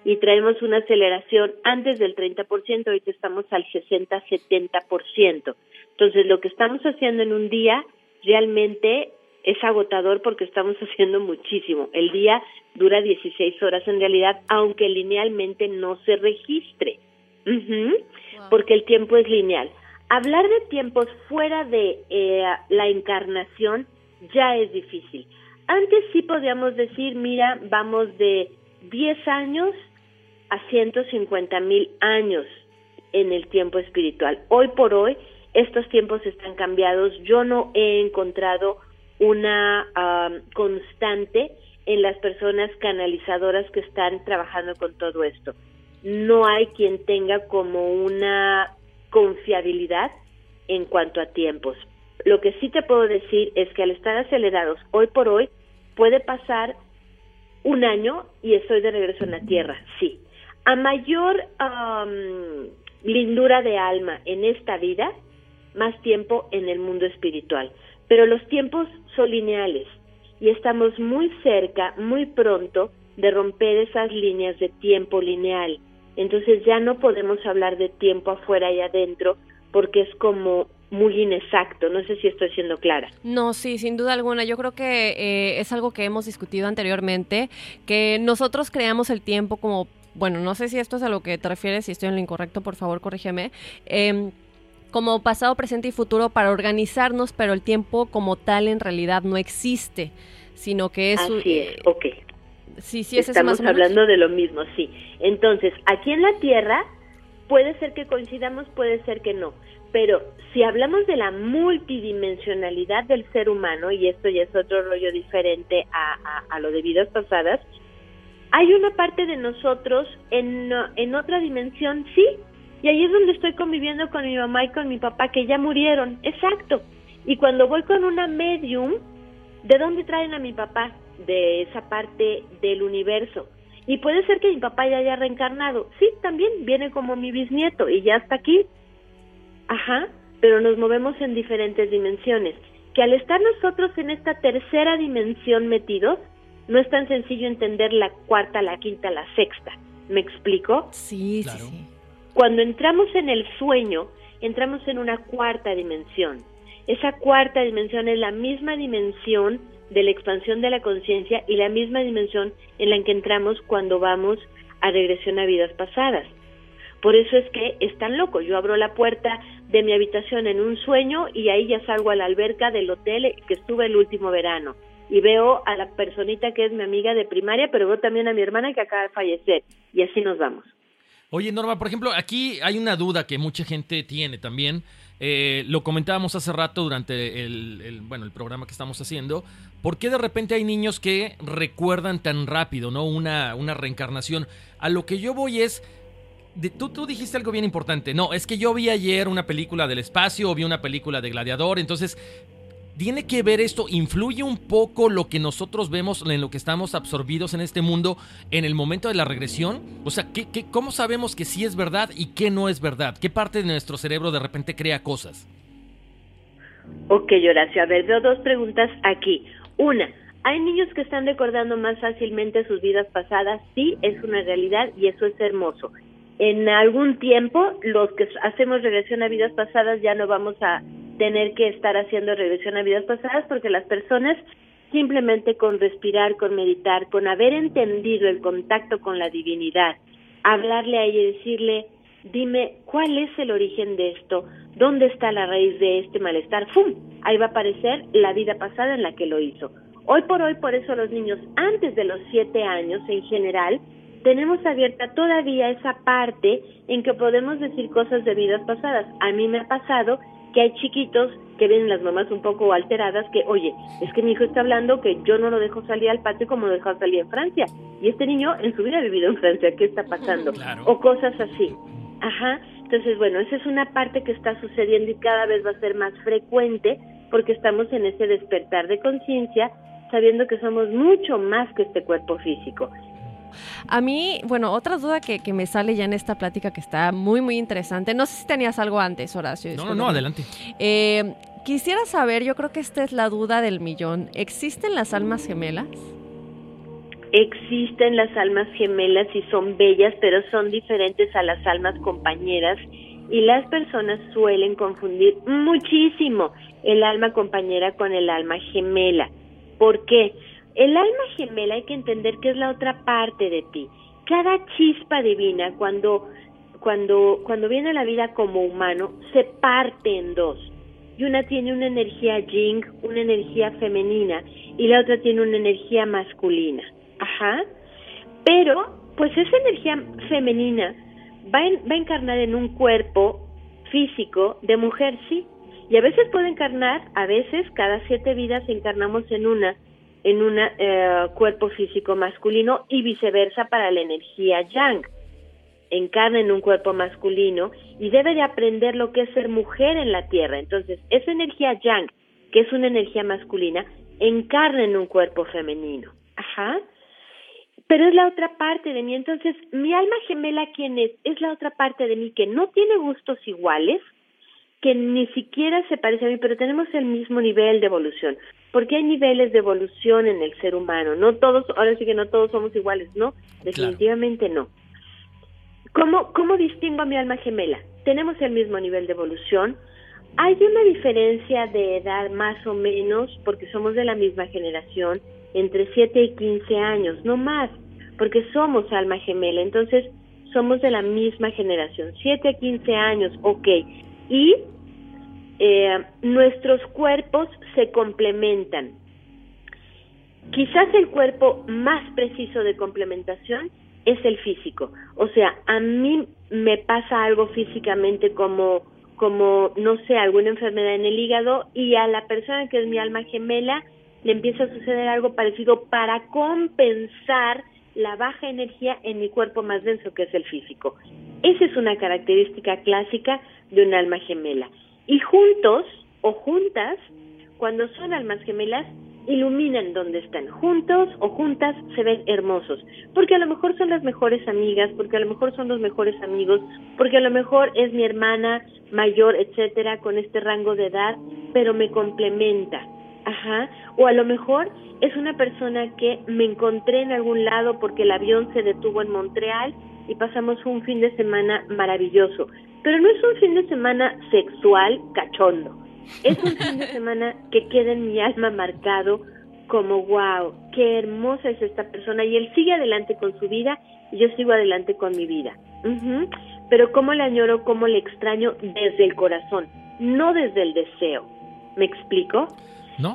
Y traemos una aceleración antes del 30%, ahorita estamos al 60-70%. Entonces, lo que estamos haciendo en un día realmente es agotador porque estamos haciendo muchísimo. El día dura 16 horas en realidad, aunque linealmente no se registre, porque el tiempo es lineal. Hablar de tiempos fuera de eh, la encarnación ya es difícil. Antes sí podíamos decir, mira, vamos de 10 años a 150 mil años en el tiempo espiritual. Hoy por hoy estos tiempos están cambiados. Yo no he encontrado una constante en las personas canalizadoras que están trabajando con todo esto. No hay quien tenga como una confiabilidad en cuanto a tiempos. Lo que sí te puedo decir es que al estar acelerados hoy por hoy, puede pasar un año y estoy de regreso en la Tierra, sí. A mayor lindura de alma en esta vida, más tiempo en el mundo espiritual. Pero los tiempos son lineales y estamos muy cerca, muy pronto, de romper esas líneas de tiempo lineal. Entonces ya no podemos hablar de tiempo afuera y adentro porque es como muy inexacto. No sé si estoy siendo clara. No, sí, sin duda alguna. Yo creo que eh, es algo que hemos discutido anteriormente, que nosotros creamos el tiempo como, bueno, no sé si esto es a lo que te refieres, si estoy en lo incorrecto, por favor, corrígeme. Em, como pasado, presente y futuro para organizarnos, pero el tiempo como tal en realidad no existe, sino que es... Así es, ok. Sí, sí, es Estamos hablando de lo mismo, sí. Entonces, aquí en la Tierra puede ser que coincidamos, puede ser que no. Pero si hablamos de la multidimensionalidad del ser humano, y esto ya es otro rollo diferente a, lo de vidas pasadas, hay una parte de nosotros en, en otra dimensión, sí, y ahí es donde estoy conviviendo con mi mamá y con mi papá que ya murieron, exacto. Y cuando voy con una medium, ¿de dónde traen a mi papá? De esa parte del universo. Y puede ser que mi papá ya haya reencarnado. Sí, también viene como mi bisnieto y ya está aquí. Ajá, pero nos movemos en diferentes dimensiones. Que al estar nosotros en esta tercera dimensión metidos, no es tan sencillo entender la cuarta, la quinta, la sexta. ¿Me explico? Sí, claro. sí. Cuando entramos en el sueño, entramos en una cuarta dimensión. Esa cuarta dimensión es la misma dimensión de la expansión de la conciencia y la misma dimensión en la que entramos cuando vamos a regresión a vidas pasadas. Por eso es que es tan loco. Yo abro la puerta de mi habitación en un sueño y ahí ya salgo a la alberca del hotel que estuve el último verano. Y veo a la personita que es mi amiga de primaria, pero veo también a mi hermana que acaba de fallecer. Y así nos vamos. Oye, Norma, por ejemplo, aquí hay una duda que mucha gente tiene también. Eh, lo comentábamos hace rato durante el, bueno, el programa que estamos haciendo. ¿Por qué de repente hay niños que recuerdan tan rápido, ¿no? Una, una reencarnación. A lo que yo voy es, tú, tú dijiste algo bien importante. No, es que yo vi ayer una película del espacio o vi una película de Gladiador. Entonces, ¿tiene que ver esto? ¿Influye un poco lo que nosotros vemos en lo que estamos absorbidos en este mundo en el momento de la regresión? O sea, ¿qué, qué, cómo sabemos que sí es verdad y qué no es verdad? ¿Qué parte de nuestro cerebro de repente crea cosas? Ok, Horacio. A ver, veo dos preguntas aquí. Una, ¿hay niños que están recordando más fácilmente sus vidas pasadas? Sí, es una realidad y eso es hermoso en algún tiempo los que hacemos regresión a vidas pasadas ya no vamos a tener que estar haciendo regresión a vidas pasadas porque las personas simplemente con respirar, con meditar, con haber entendido el contacto con la divinidad, hablarle a ella y decirle, dime cuál es el origen de esto, dónde está la raíz de este malestar, ¡fum! Ahí va a aparecer la vida pasada en la que lo hizo. Hoy por hoy, por eso los niños antes de los siete años en general tenemos abierta todavía esa parte en que podemos decir cosas de vidas pasadas. A mí me ha pasado que hay chiquitos que ven las mamás un poco alteradas que, oye, es que mi hijo está hablando que yo no lo dejo salir al patio como lo dejó salir en Francia. Y este niño en su vida ha vivido en Francia, ¿qué está pasando? O cosas así. Ajá. Entonces, bueno, esa es una parte que está sucediendo y cada vez va a ser más frecuente porque estamos en ese despertar de conciencia sabiendo que somos mucho más que este cuerpo físico. A mí, bueno, otra duda que, que, me sale ya en esta plática que está muy, muy interesante. No sé si tenías algo antes, Horacio. No, no, no, adelante. Eh, quisiera saber, yo creo que esta es la duda del millón. ¿Existen las almas gemelas? Existen las almas gemelas y son bellas, pero son diferentes a las almas compañeras y las personas suelen confundir muchísimo el alma compañera con el alma gemela. ¿Por qué? El alma gemela hay que entender que es la otra parte de ti. Cada chispa divina cuando cuando cuando viene a la vida como humano se parte en dos. Y una tiene una energía yin, una energía femenina y la otra tiene una energía masculina. Ajá. Pero pues esa energía femenina va, va a encarnar en un cuerpo físico de mujer, sí. Y a veces puede encarnar, a veces cada siete vidas encarnamos en una en un eh, cuerpo físico masculino y viceversa para la energía yang. Encarna en un cuerpo masculino y debe de aprender lo que es ser mujer en la tierra. Entonces, esa energía yang, que es una energía masculina, encarna en un cuerpo femenino. Ajá. Pero es la otra parte de mí. Entonces, mi alma gemela, ¿quién es? Es la otra parte de mí que no tiene gustos iguales, que ni siquiera se parece a mí, pero tenemos el mismo nivel de evolución, porque hay niveles de evolución en el ser humano, no todos, ahora sí que no todos somos iguales, ¿no? Definitivamente no. ¿Cómo, ¿Cómo distingo a mi alma gemela? Tenemos el mismo nivel de evolución. Hay una diferencia de edad más o menos, porque somos de la misma generación, entre 7 y 15 años, no más, porque somos alma gemela. Entonces, somos de la misma generación, 7 a 15 años, ok. Y eh, nuestros cuerpos se complementan. Quizás el cuerpo más preciso de complementación es el físico. O sea, a mí me pasa algo físicamente como, como, no sé, alguna enfermedad en el hígado y a la persona que es mi alma gemela le empieza a suceder algo parecido para compensar la baja energía en mi cuerpo más denso que es el físico. Esa es una característica clásica de un alma gemela. Y juntos o juntas, cuando son almas gemelas, iluminan donde están. Juntos o juntas se ven hermosos, porque a lo mejor son las mejores amigas, porque a lo mejor son los mejores amigos, porque a lo mejor es mi hermana mayor, etcétera, con este rango de edad, pero me complementa. Ajá. O a lo mejor es una persona que me encontré en algún lado porque el avión se detuvo en Montreal y pasamos un fin de semana maravilloso. Pero no es un fin de semana sexual cachondo. Es un fin de semana que queda en mi alma marcado como, wow, qué hermosa es esta persona. Y él sigue adelante con su vida y yo sigo adelante con mi vida. Pero cómo le añoro, cómo le extraño desde el corazón, no desde el deseo. ¿Me explico?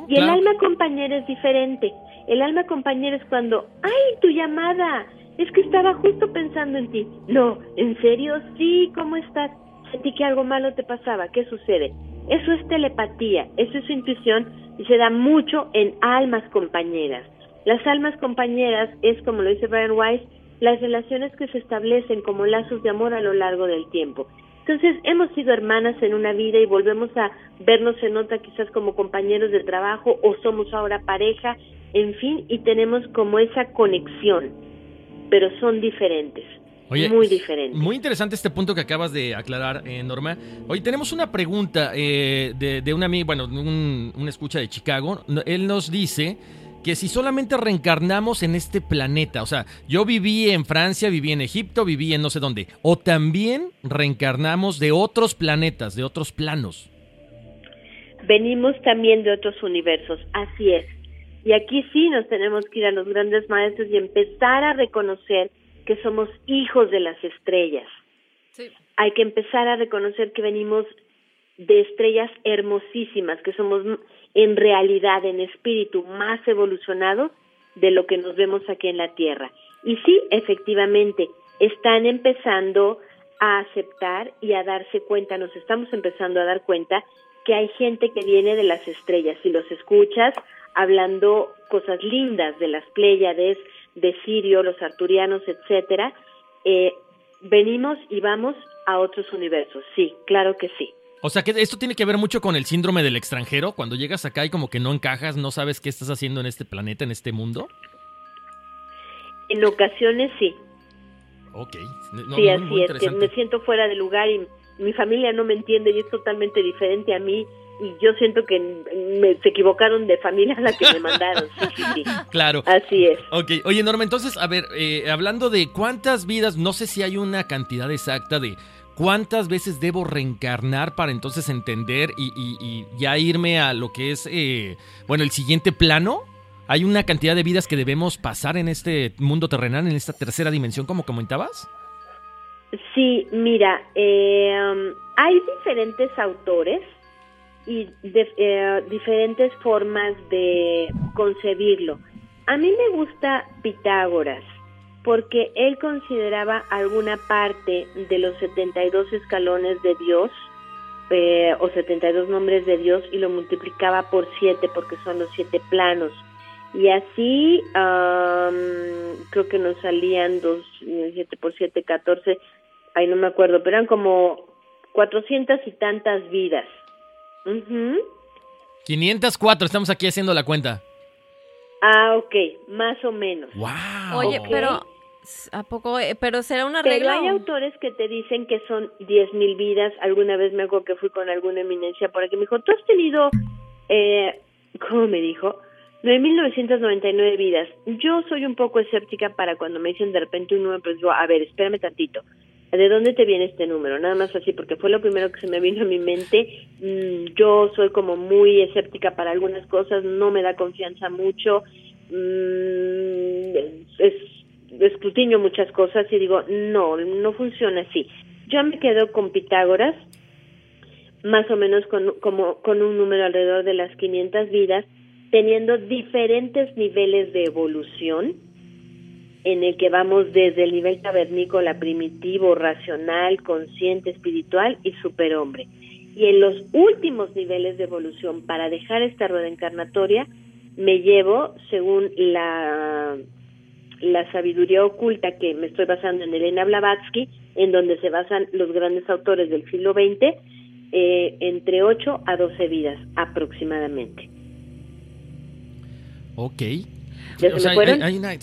Y el alma compañera es diferente. El alma compañera es cuando, ¡ay, tu llamada! Es que estaba justo pensando en ti. No, ¿en serio? Sí, ¿cómo estás? Sentí que algo malo te pasaba. ¿Qué sucede? Eso es telepatía, eso es intuición y se da mucho en almas compañeras. Las almas compañeras es, como lo dice Brian Weiss, las relaciones que se establecen como lazos de amor a lo largo del tiempo. Entonces, hemos sido hermanas en una vida y volvemos a vernos en otra quizás como compañeros de trabajo o somos ahora pareja, en fin, y tenemos como esa conexión, pero son diferentes. muy diferentes. Muy interesante este punto que acabas de aclarar, eh, Norma. Hoy tenemos una pregunta eh, de, de un amigo, bueno, un, un escucha de Chicago. Él nos dice que si solamente reencarnamos en este planeta, o sea, yo viví en Francia, viví en Egipto, viví en no sé dónde, o también reencarnamos de otros planetas, de otros planos. Venimos también de otros universos, así es. Y aquí sí nos tenemos que ir a los grandes maestros y empezar a reconocer que somos hijos de las estrellas. Hay que empezar a reconocer que venimos de estrellas hermosísimas, que somos en realidad, en espíritu, más evolucionados de lo que nos vemos aquí en la Tierra. Y sí, efectivamente, están empezando a aceptar y a darse cuenta, nos estamos empezando a dar cuenta que hay gente que viene de las estrellas. Si los escuchas hablando cosas lindas de las Pléyades, de Sirio, los arturianos, etcétera, eh, venimos y vamos a otros universos. Sí, claro que sí. O sea que esto tiene que ver mucho con el síndrome del extranjero, cuando llegas acá y como que no encajas, no sabes qué estás haciendo en este planeta, en este mundo. En ocasiones sí. Ok. sí, así es, que me siento fuera de lugar y mi familia no me entiende y es totalmente diferente a mí y yo siento que me, se equivocaron de familia a la que me mandaron. Sí, sí, sí. Claro. Así es. Ok, oye Norma, entonces, a ver, eh, hablando de cuántas vidas, no sé si hay una cantidad exacta de ¿Cuántas veces debo reencarnar para entonces entender y, ya irme a lo que es, eh, bueno, el siguiente plano? ¿Hay una cantidad de vidas que debemos pasar en este mundo terrenal, en esta tercera dimensión, como comentabas? Sí, mira, eh, hay diferentes autores y eh, diferentes formas de concebirlo. A mí me gusta Pitágoras porque él consideraba alguna parte de los 72 escalones de Dios eh, o 72 nombres de Dios y lo multiplicaba por 7 porque son los 7 planos. Y así creo que nos salían 2, 7 por 7, 14, ahí no me acuerdo, pero eran como 400 y tantas vidas. 504, estamos aquí haciendo la cuenta. Ah, ok, más o menos. Wow. Oye, pero ¿A poco? Eh, pero será una regla. Pero hay autores que te dicen que son diez mil vidas. Alguna vez me acuerdo que fui con alguna eminencia por aquí. Me dijo, ¿tú has tenido, eh, ¿cómo me dijo? 9.999 vidas. Yo soy un poco escéptica para cuando me dicen de repente un número, pues yo, a ver, espérame tantito. ¿de dónde te viene este número? Nada más así, porque fue lo primero que se me vino a mi mente. Mm, yo soy como muy escéptica para algunas cosas, no me da confianza mucho, mm, es, escrutinio muchas cosas y digo, no, no funciona así. Yo me quedo con Pitágoras, más o menos con, como, con un número alrededor de las 500 vidas, teniendo diferentes niveles de evolución en el que vamos desde el nivel cavernícola primitivo, racional, consciente, espiritual y superhombre. Y en los últimos niveles de evolución para dejar esta rueda encarnatoria, me llevo, según la, la sabiduría oculta que me estoy basando en Elena Blavatsky, en donde se basan los grandes autores del siglo XX, eh, entre 8 a 12 vidas aproximadamente. Ok,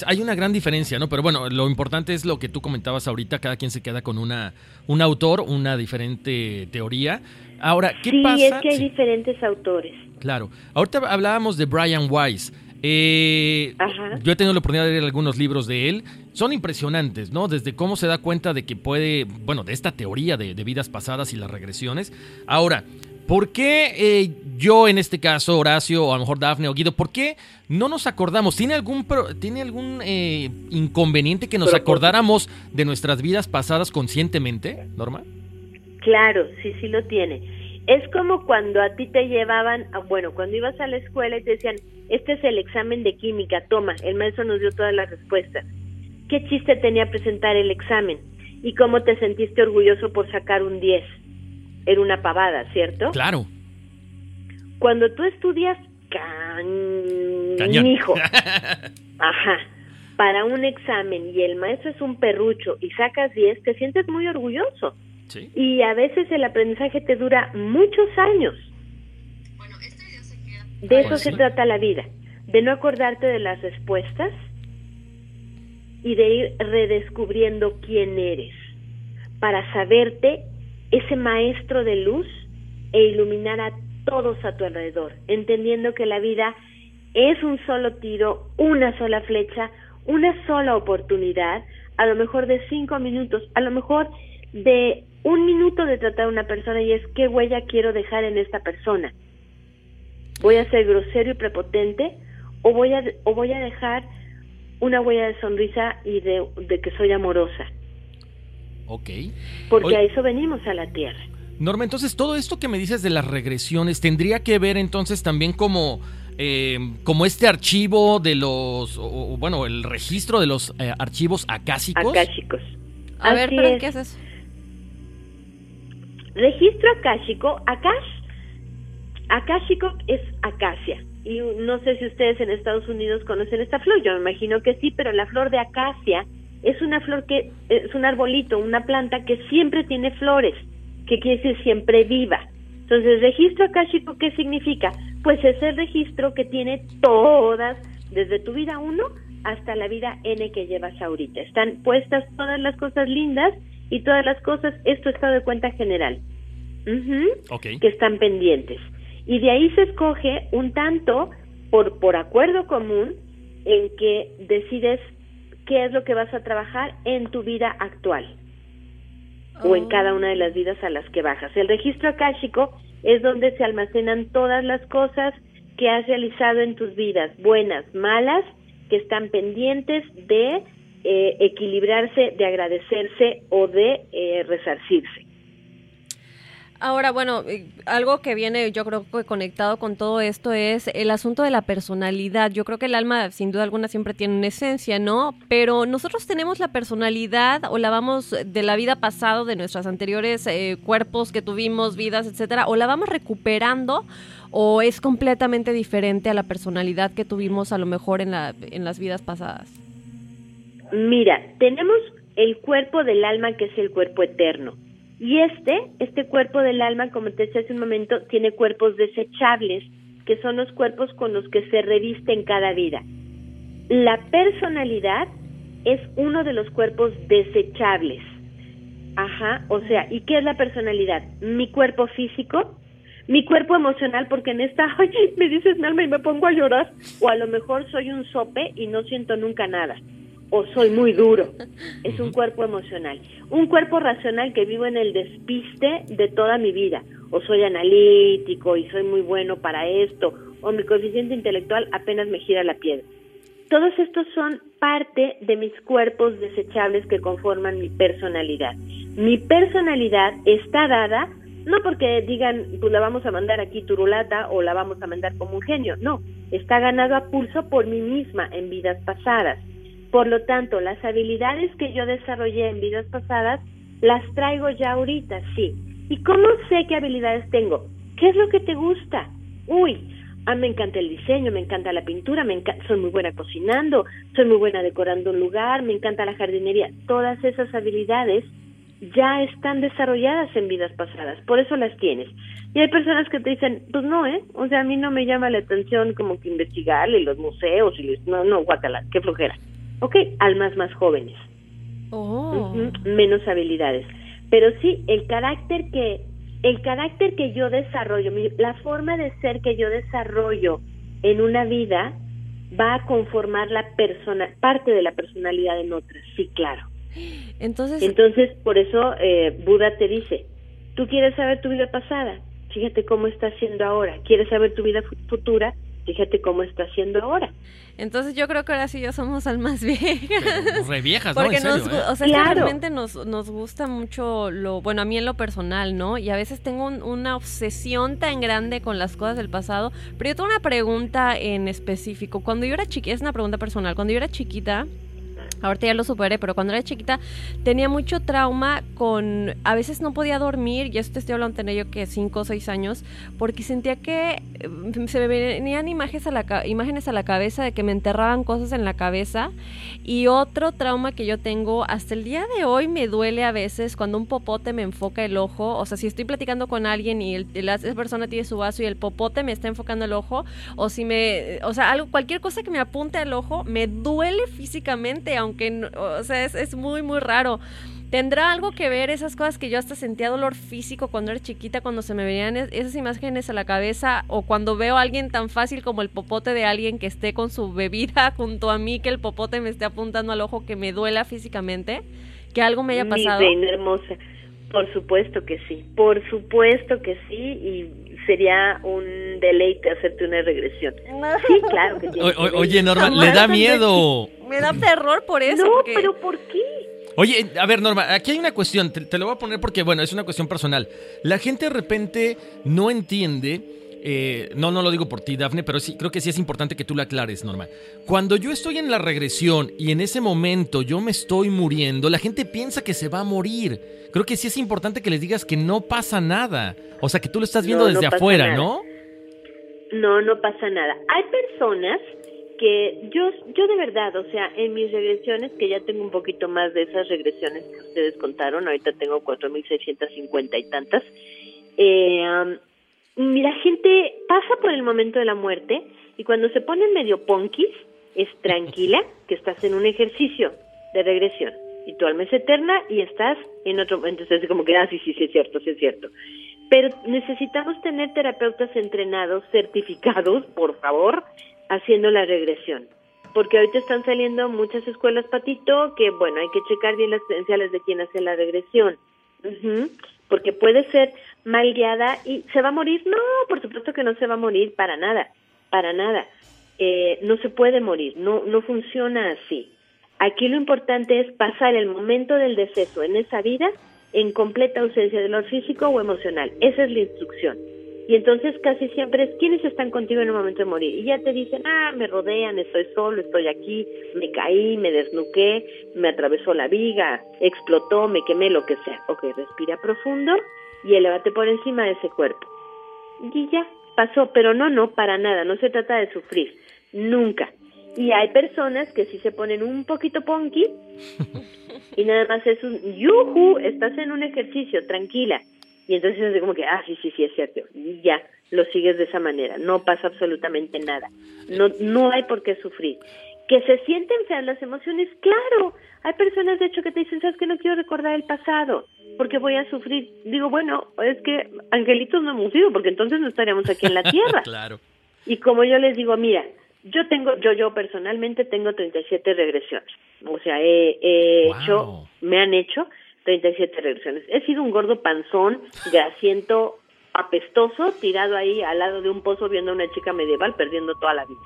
hay, una, gran diferencia, ¿no? Pero bueno, lo importante es lo que tú comentabas ahorita, cada quien se queda con una un autor, una diferente teoría. Ahora, ¿qué pasa? Sí, es que hay diferentes autores. Claro. Ahorita hablábamos de Brian Weiss. Eh, yo he tenido la oportunidad de leer algunos libros de él. Son impresionantes, ¿no? Desde cómo se da cuenta de que puede, bueno, de esta teoría de, de vidas pasadas y las regresiones. Ahora, ¿Por qué eh, yo en este caso, Horacio, o a lo mejor Dafne o Guido, por qué no nos acordamos? ¿Tiene algún, ¿tiene algún eh, inconveniente que nos acordáramos de nuestras vidas pasadas conscientemente, Norma? Claro, sí, sí lo tiene. Es como cuando a ti te llevaban, bueno, cuando ibas a la escuela y te decían, este es el examen de química, toma, el maestro nos dio todas las respuestas. ¿Qué chiste tenía presentar el examen? ¿Y cómo te sentiste orgulloso por sacar un 10? era una pavada, ¿cierto? Claro. Cuando tú estudias hijo, ajá, para un examen y el maestro es un perrucho y sacas 10, te sientes muy orgulloso. ¿Sí? Y a veces el aprendizaje te dura muchos años. Bueno, este se queda... De eso pues se trata la vida, de no acordarte de las respuestas y de ir redescubriendo quién eres, para saberte ese maestro de luz e iluminar a todos a tu alrededor, entendiendo que la vida es un solo tiro, una sola flecha, una sola oportunidad, a lo mejor de cinco minutos, a lo mejor de un minuto de tratar a una persona y es qué huella quiero dejar en esta persona. ¿Voy a ser grosero y prepotente o voy a, o voy a dejar una huella de sonrisa y de, de que soy amorosa? Ok. Porque a eso venimos a la Tierra. Norma, entonces todo esto que me dices de las regresiones tendría que ver entonces también como, eh, como este archivo de los, bueno, el registro de los eh, archivos acásicos. Acásicos. A ver, pero ¿qué es eso? Registro acásico, Akash, acásico es acacia. Y no sé si ustedes en Estados Unidos conocen esta flor, yo me imagino que sí, pero la flor de acacia es una flor que es un arbolito, una planta que siempre tiene flores, que quiere decir siempre viva. Entonces, registro akáshico, ¿qué significa? Pues es el registro que tiene todas, desde tu vida 1 hasta la vida N que llevas ahorita. Están puestas todas las cosas lindas y todas las cosas, esto estado de cuenta general, que están pendientes. Y de ahí se escoge un tanto por, por acuerdo común en que decides qué es lo que vas a trabajar en tu vida actual o en cada una de las vidas a las que bajas. El registro akáshico es donde se almacenan todas las cosas que has realizado en tus vidas, buenas, malas, que están pendientes de eh, equilibrarse, de agradecerse o de eh, resarcirse. Ahora, bueno, eh, algo que viene yo creo que conectado con todo esto es el asunto de la personalidad. Yo creo que el alma sin duda alguna siempre tiene una esencia, ¿no? Pero nosotros tenemos la personalidad o la vamos de la vida pasada, de nuestros anteriores eh, cuerpos que tuvimos, vidas, etcétera, o la vamos recuperando o es completamente diferente a la personalidad que tuvimos a lo mejor en, la, en las vidas pasadas. Mira, tenemos el cuerpo del alma que es el cuerpo eterno y este, este cuerpo del alma, como te decía hace un momento, tiene cuerpos desechables, que son los cuerpos con los que se reviste en cada vida. La personalidad es uno de los cuerpos desechables. Ajá, o sea, ¿y qué es la personalidad? Mi cuerpo físico, mi cuerpo emocional, porque en esta, oye, me dices alma y me pongo a llorar, o a lo mejor soy un sope y no siento nunca nada o soy muy duro. Es un cuerpo emocional. Un cuerpo racional que vivo en el despiste de toda mi vida. O soy analítico y soy muy bueno para esto. O mi coeficiente intelectual apenas me gira la piedra. Todos estos son parte de mis cuerpos desechables que conforman mi personalidad. Mi personalidad está dada no porque digan, pues la vamos a mandar aquí turulata o la vamos a mandar como un genio, no, está ganado a pulso por mí misma en vidas pasadas. Por lo tanto, las habilidades que yo desarrollé en vidas pasadas las traigo ya ahorita, sí. ¿Y cómo sé qué habilidades tengo? ¿Qué es lo que te gusta? Uy, a me encanta el diseño, me encanta la pintura, me soy muy buena cocinando, soy muy buena decorando un lugar, me encanta la jardinería. Todas esas habilidades ya están desarrolladas en vidas pasadas, por eso las tienes. Y hay personas que te dicen, pues no, ¿eh? O sea, a mí no me llama la atención como que investigarle los museos y los... No, no, guacala, qué flojera. Ok, almas más jóvenes. Oh. menos habilidades. Pero sí, el carácter que el carácter que yo desarrollo, la forma de ser que yo desarrollo en una vida va a conformar la persona, parte de la personalidad en otra, sí, claro. Entonces, Entonces por eso eh, Buda te dice, tú quieres saber tu vida pasada, fíjate cómo está siendo ahora, quieres saber tu vida futura, fíjate cómo está haciendo ahora. Entonces yo creo que ahora sí ya somos almas viejas. Re viejas, ¿no? Porque En serio, nos, ¿eh? o sea, Claro. realmente nos, nos gusta mucho lo, bueno, a mí en lo personal, ¿no? Y a veces tengo un- una obsesión tan grande con las cosas del pasado. Pero yo tengo una pregunta en específico. Cuando yo era chiquita, es una pregunta personal, cuando yo era chiquita, Ahorita ya lo superé, pero cuando era chiquita tenía mucho trauma con... A veces no podía dormir, y esto te estoy hablando, tenía yo que 5 o 6 años, porque sentía que eh, se me venían imágenes a, la, imágenes a la cabeza de que me enterraban cosas en la cabeza. Y otro trauma que yo tengo, hasta el día de hoy me duele a veces cuando un popote me enfoca el ojo. O sea, si estoy platicando con alguien y el- la- esa persona tiene su vaso y el popote me está enfocando el ojo, o si me... O sea, algo, cualquier cosa que me apunte al ojo, me duele físicamente, aunque... no- o sea, es, es muy, muy raro. ¿Tendrá algo que ver esas cosas que yo hasta sentía dolor físico cuando era chiquita, cuando se me venían es- esas imágenes a la cabeza o cuando veo a alguien tan fácil como el popote de alguien que esté con su bebida junto a mí, que el popote me esté apuntando al ojo, que me duela físicamente? ¿Que algo me haya pasado? Mi reina hermosa, por supuesto que sí, por supuesto que sí, y sería un deleite hacerte una regresión. Sí, claro que tiene O- que o- oye, Norma, le da miedo. Me da terror por eso. No, porque- pero ¿por qué? Oye, a ver, Norma, aquí hay una cuestión, te, te lo voy a poner porque, bueno, es una cuestión personal. La gente de repente no entiende, eh, no, no lo digo por ti, Dafne, pero sí, creo que sí es importante que tú lo aclares, Norma. Cuando yo estoy en la regresión y en ese momento yo me estoy muriendo, la gente piensa que se va a morir. Creo que sí es importante que les digas que no pasa nada. O sea, que tú lo estás viendo No, desde afuera, nada. ¿no? No, no pasa nada. Hay personas que yo, yo de verdad, o sea, en mis regresiones, que ya tengo un poquito más de esas regresiones que ustedes contaron, ahorita tengo 4.650 y tantas, eh, la gente pasa por el momento de la muerte y cuando se ponen medio ponquis, es tranquila que estás en un ejercicio de regresión y tu alma es eterna y estás en otro momento, entonces como que, ah, sí, sí, sí es cierto, sí es cierto. Pero necesitamos tener terapeutas entrenados, certificados, por favor, haciendo la regresión. Porque ahorita están saliendo muchas escuelas patito que, bueno, hay que checar bien las credenciales de quien hace la regresión. Ujú, Porque puede ser mal guiada y se va a morir. No, por supuesto que no se va a morir para nada, para nada. Eh, no se puede morir, no, no funciona así. Aquí lo importante es pasar el momento del deceso en esa vida en completa ausencia de dolor físico o emocional. Esa es la instrucción. Y entonces casi siempre es quiénes están contigo en el momento de morir. Y ya te dicen, ah, me rodean, estoy solo, estoy aquí, me caí, me desnuqué, me atravesó la viga, explotó, me quemé, lo que sea. Ok, respira profundo y elevate por encima de ese cuerpo. Y ya, pasó, pero no, no, para nada, no se trata de sufrir, nunca. Y hay personas que sí se ponen un poquito ponky y nada más es un yuju, estás en un ejercicio, tranquila. Y entonces es como que, ah, sí, sí, sí, es cierto. Y ya, lo sigues de esa manera. No pasa absolutamente nada. No, no hay por qué sufrir. Que se sienten feas las emociones, claro. Hay personas, de hecho, que te dicen, sabes que no quiero recordar el pasado, porque voy a sufrir. Digo, bueno, es que angelitos no hemos sido, porque entonces no estaríamos aquí en la tierra. claro. Y como yo les digo, mira, yo tengo, yo, yo personalmente tengo 37 regresiones. O sea, he, he hecho, me han hecho 37 regresiones. He sido un gordo panzón, grasiento, apestoso, tirado ahí al lado de un pozo viendo a una chica medieval perdiendo toda la vida.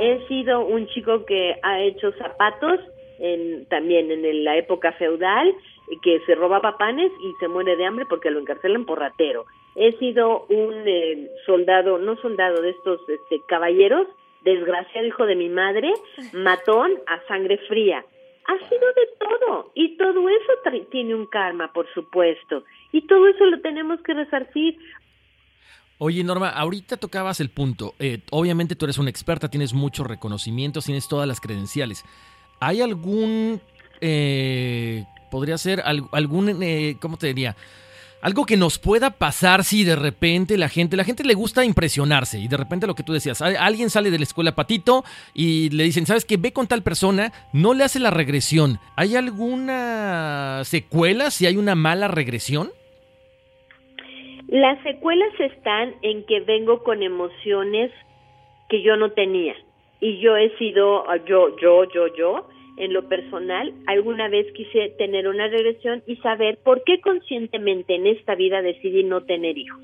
He sido un chico que ha hecho zapatos en, también en la época feudal, que se robaba panes y se muere de hambre porque lo encarcelan por ratero. He sido un eh, soldado, no soldado de estos este, caballeros, desgraciado hijo de mi madre, matón a sangre fría. Ha sido de todo y todo eso tiene un karma, por supuesto. Y todo eso lo tenemos que resarcir. Oye, Norma, ahorita tocabas el punto. Eh, obviamente tú eres una experta, tienes muchos reconocimientos, tienes todas las credenciales. ¿Hay algún, eh, podría ser algún, eh, ¿cómo te diría? Algo que nos pueda pasar si de repente la gente, la gente le gusta impresionarse y de repente lo que tú decías, alguien sale de la escuela patito y le dicen, ¿sabes qué? Ve con tal persona, no le hace la regresión. ¿Hay alguna secuela si hay una mala regresión? Las secuelas están en que vengo con emociones que yo no tenía y yo he sido yo, yo, yo, yo en lo personal, alguna vez quise tener una regresión y saber por qué conscientemente en esta vida decidí no tener hijos.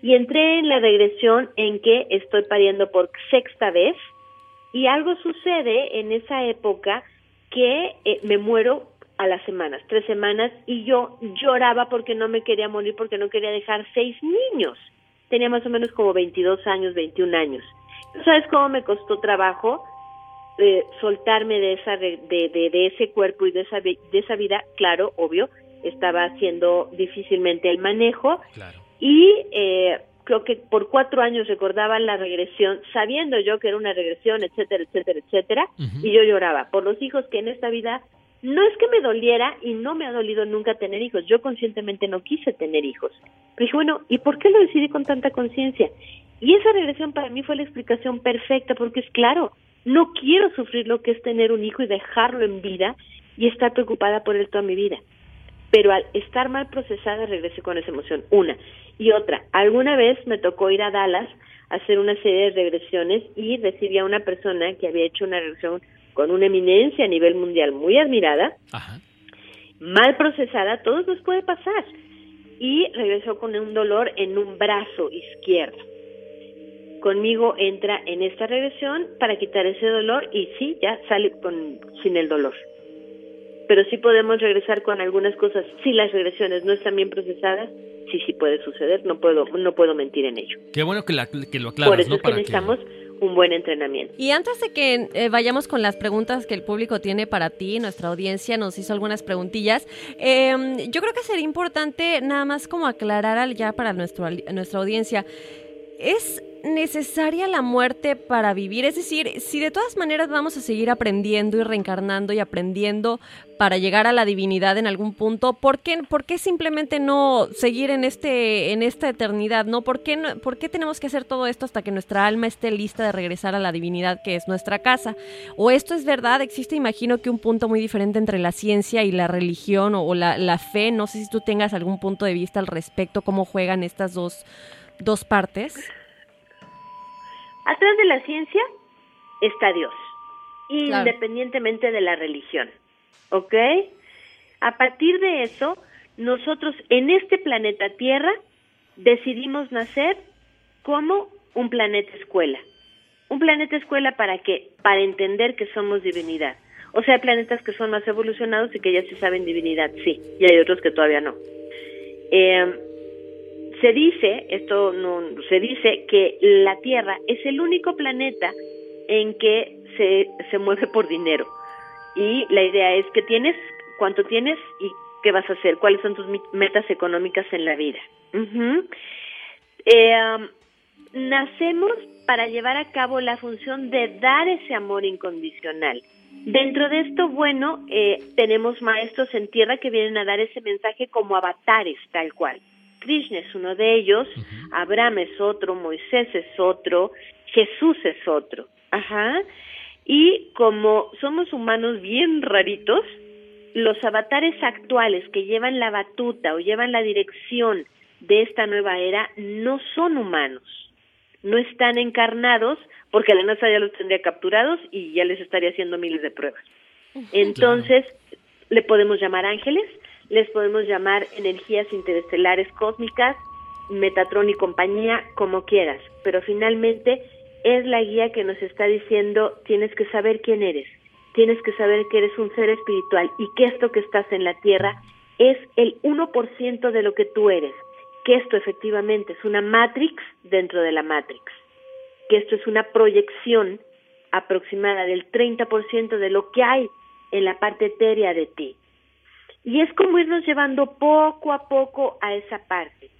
Y entré en la regresión en que estoy pariendo por sexta vez y algo sucede en esa época que eh, me muero a las semanas, tres semanas, y yo lloraba porque no me quería morir, porque no quería dejar seis niños. Tenía más o menos como 22 años, 21 años. ¿Sabes cómo me costó trabajo? eh, soltarme de esa de, de, de, ese cuerpo y de esa de esa vida claro obvio estaba haciendo difícilmente el manejo y eh, creo que por cuatro años recordaba la regresión sabiendo yo que era una regresión etcétera etcétera etcétera y yo lloraba por los hijos que en esta vida no es que me doliera y no me ha dolido nunca tener hijos yo conscientemente no quise tener hijos pero dije bueno y por qué lo decidí con tanta conciencia y esa regresión para mí fue la explicación perfecta porque es claro no quiero sufrir lo que es tener un hijo y dejarlo en vida y estar preocupada por él toda mi vida. Pero al estar mal procesada regresé con esa emoción. Una. Y otra, alguna vez me tocó ir a Dallas a hacer una serie de regresiones y recibí a una persona que había hecho una regresión con una eminencia a nivel mundial muy admirada, mal procesada, todo nos puede pasar. Y regresó con un dolor en un brazo izquierdo conmigo entra en esta regresión para quitar ese dolor y sí, ya sale con, sin el dolor. Pero sí podemos regresar con algunas cosas. Si las regresiones no están bien procesadas, sí, sí puede suceder. No puedo, no puedo mentir en ello. Qué bueno que, que lo aclaras. Por eso es que necesitamos un buen entrenamiento. Y antes de que eh, vayamos con las preguntas que el público tiene para ti, nuestra audiencia nos hizo algunas preguntillas. Em, yo creo que sería importante nada más como aclarar ya para nuestro, nuestra audiencia. ¿Es necesaria la muerte para vivir? Es decir, si de todas maneras vamos a seguir aprendiendo y reencarnando y aprendiendo para llegar a la divinidad en algún punto, ¿por qué, por qué simplemente no seguir en, este, en esta eternidad? ¿no? ¿Por, qué ¿Por qué tenemos que hacer todo esto hasta que nuestra alma esté lista de regresar a la divinidad que es nuestra casa? ¿O esto es verdad? Existe, imagino que un punto muy diferente entre la ciencia y la religión o, la, la fe. No sé si tú tengas algún punto de vista al respecto, cómo juegan estas dos, dos partes. Atrás de la ciencia está Dios, independientemente de la religión. ¿Ok? A partir de eso, nosotros en este planeta Tierra decidimos nacer como un planeta escuela. Un planeta escuela para qué? Para entender que somos divinidad. O sea, hay planetas que son más evolucionados y que ya se saben divinidad, sí, y hay otros que todavía no. Eh, se dice, esto no, se dice que la Tierra es el único planeta en que se, se mueve por dinero. Y la idea es que tienes, cuánto tienes y qué vas a hacer, cuáles son tus metas económicas en la vida. Eh, nacemos para llevar a cabo la función de dar ese amor incondicional. Dentro de esto, bueno, eh, tenemos maestros en tierra que vienen a dar ese mensaje como avatares, tal cual. Krishna es uno de ellos, Abraham es otro, Moisés es otro, Jesús es otro. Ajá. Y como somos humanos bien raritos, los avatares actuales que llevan la batuta o llevan la dirección de esta nueva era no son humanos, no están encarnados porque la NASA ya los tendría capturados y ya les estaría haciendo miles de pruebas. Entonces, le podemos llamar ángeles, les podemos llamar energías interestelares cósmicas, Metatron y compañía, como quieras, pero finalmente es la guía que nos está diciendo tienes que saber quién eres, tienes que saber que eres un ser espiritual y que esto que estás en la tierra es el 1% de lo que tú eres, que esto efectivamente es una matrix dentro de la matrix, que esto es una proyección aproximada del 30% de lo que hay en la parte etérea de ti. Y es como irnos llevando poco a poco a esa parte.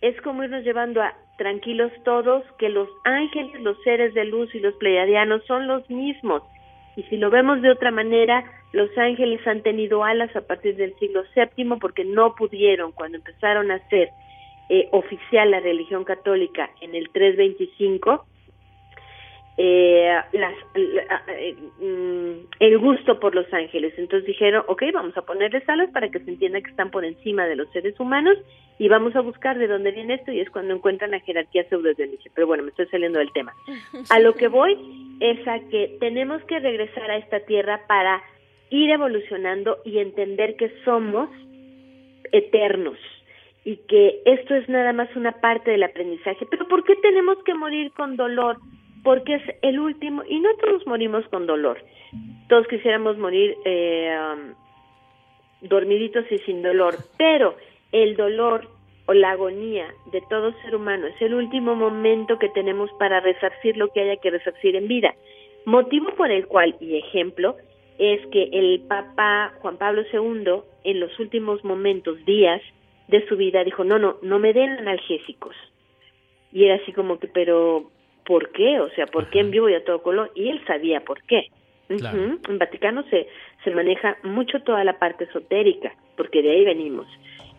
Es como irnos llevando a tranquilos todos que los ángeles, los seres de luz y los pleiadianos son los mismos. Y si lo vemos de otra manera, los ángeles han tenido alas a partir del siglo VII porque no pudieron cuando empezaron a ser eh, oficial la religión católica en el 325 eh, las, eh, mm, el gusto por los ángeles. Entonces dijeron, ok, vamos a ponerles alas para que se entienda que están por encima de los seres humanos y vamos a buscar de dónde viene esto y es cuando encuentran la jerarquía pseudo de Nietzsche. Pero bueno, me estoy saliendo del tema. A lo que voy es a que tenemos que regresar a esta tierra para ir evolucionando y entender que somos eternos y que esto es nada más una parte del aprendizaje. Pero ¿por qué tenemos que morir con dolor? Porque es el último, y no todos morimos con dolor, todos quisiéramos morir eh, um, dormiditos y sin dolor, pero el dolor o la agonía de todo ser humano es el último momento que tenemos para resarcir lo que haya que resarcir en vida. Motivo por el cual, y ejemplo, es que el Papa Juan Pablo II, en los últimos momentos, días de su vida, dijo, no, no, no me den analgésicos. Y era así como que, pero por qué, o sea, por qué en vivo y a todo color, y él sabía por qué. En Vaticano se, se maneja mucho toda la parte esotérica, porque de ahí venimos.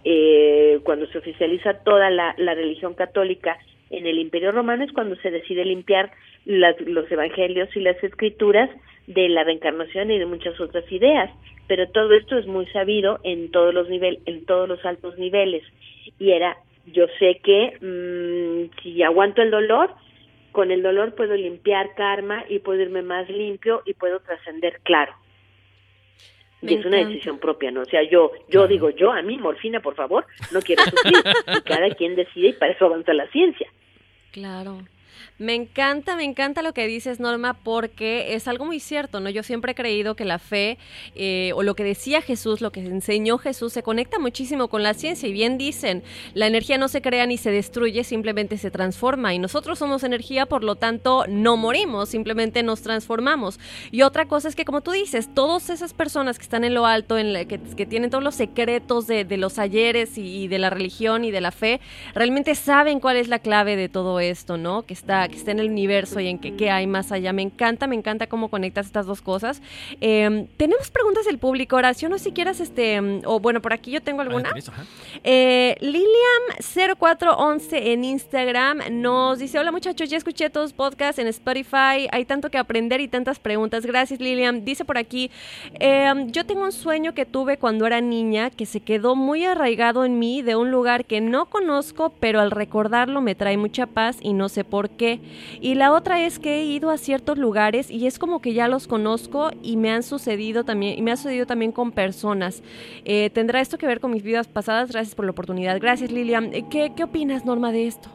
Eh, cuando se oficializa toda la, la, religión católica en el Imperio Romano es cuando se decide limpiar los evangelios y las escrituras de la reencarnación y de muchas otras ideas. Pero todo esto es muy sabido en todos los niveles, en todos los altos niveles. Y era, yo sé que mm, si aguanto el dolor, con el dolor puedo limpiar karma y puedo irme más limpio y puedo trascender claro. y es una decisión propia, ¿no? O sea, yo, yo digo, yo a mí, morfina, por favor, no quiero sufrir. y cada quien decide y para eso avanza la ciencia. Claro. Me encanta, me encanta lo que dices, Norma, porque es algo muy cierto, ¿no? Yo siempre he creído que la fe eh, o lo que decía Jesús, lo que enseñó Jesús, se conecta muchísimo con la ciencia. Y bien dicen, la energía no se crea ni se destruye, simplemente se transforma. Y nosotros somos energía, por lo tanto, no morimos, simplemente nos transformamos. Y otra cosa es que, como tú dices, todas esas personas que están en lo alto, en que, tienen todos los secretos de, los ayeres y, y, de la religión y de la fe, realmente saben cuál es la clave de todo esto, ¿no? Que está que esté en el universo y en que qué hay más allá. Me encanta, me encanta cómo conectas estas dos cosas. Em, tenemos preguntas del público, Horacio, no si quieras, este, o bueno, por aquí yo tengo alguna. Eh, Liliam0411 en Instagram nos dice, hola muchachos, ya escuché todos los podcasts en Spotify, hay tanto que aprender y tantas preguntas. Gracias, Liliam. Dice por aquí, em, yo tengo un sueño que tuve cuando era niña que se quedó muy arraigado en mí de un lugar que no conozco, pero al recordarlo me trae mucha paz y no sé por qué. Y la otra es que he ido a ciertos lugares y es como que ya los conozco y me han sucedido también, y me ha sucedido también con personas. Eh, ¿Tendrá esto que ver con mis vidas pasadas? Gracias por la oportunidad. Gracias, Lilian. Eh, ¿Qué, opinas, Norma, de esto?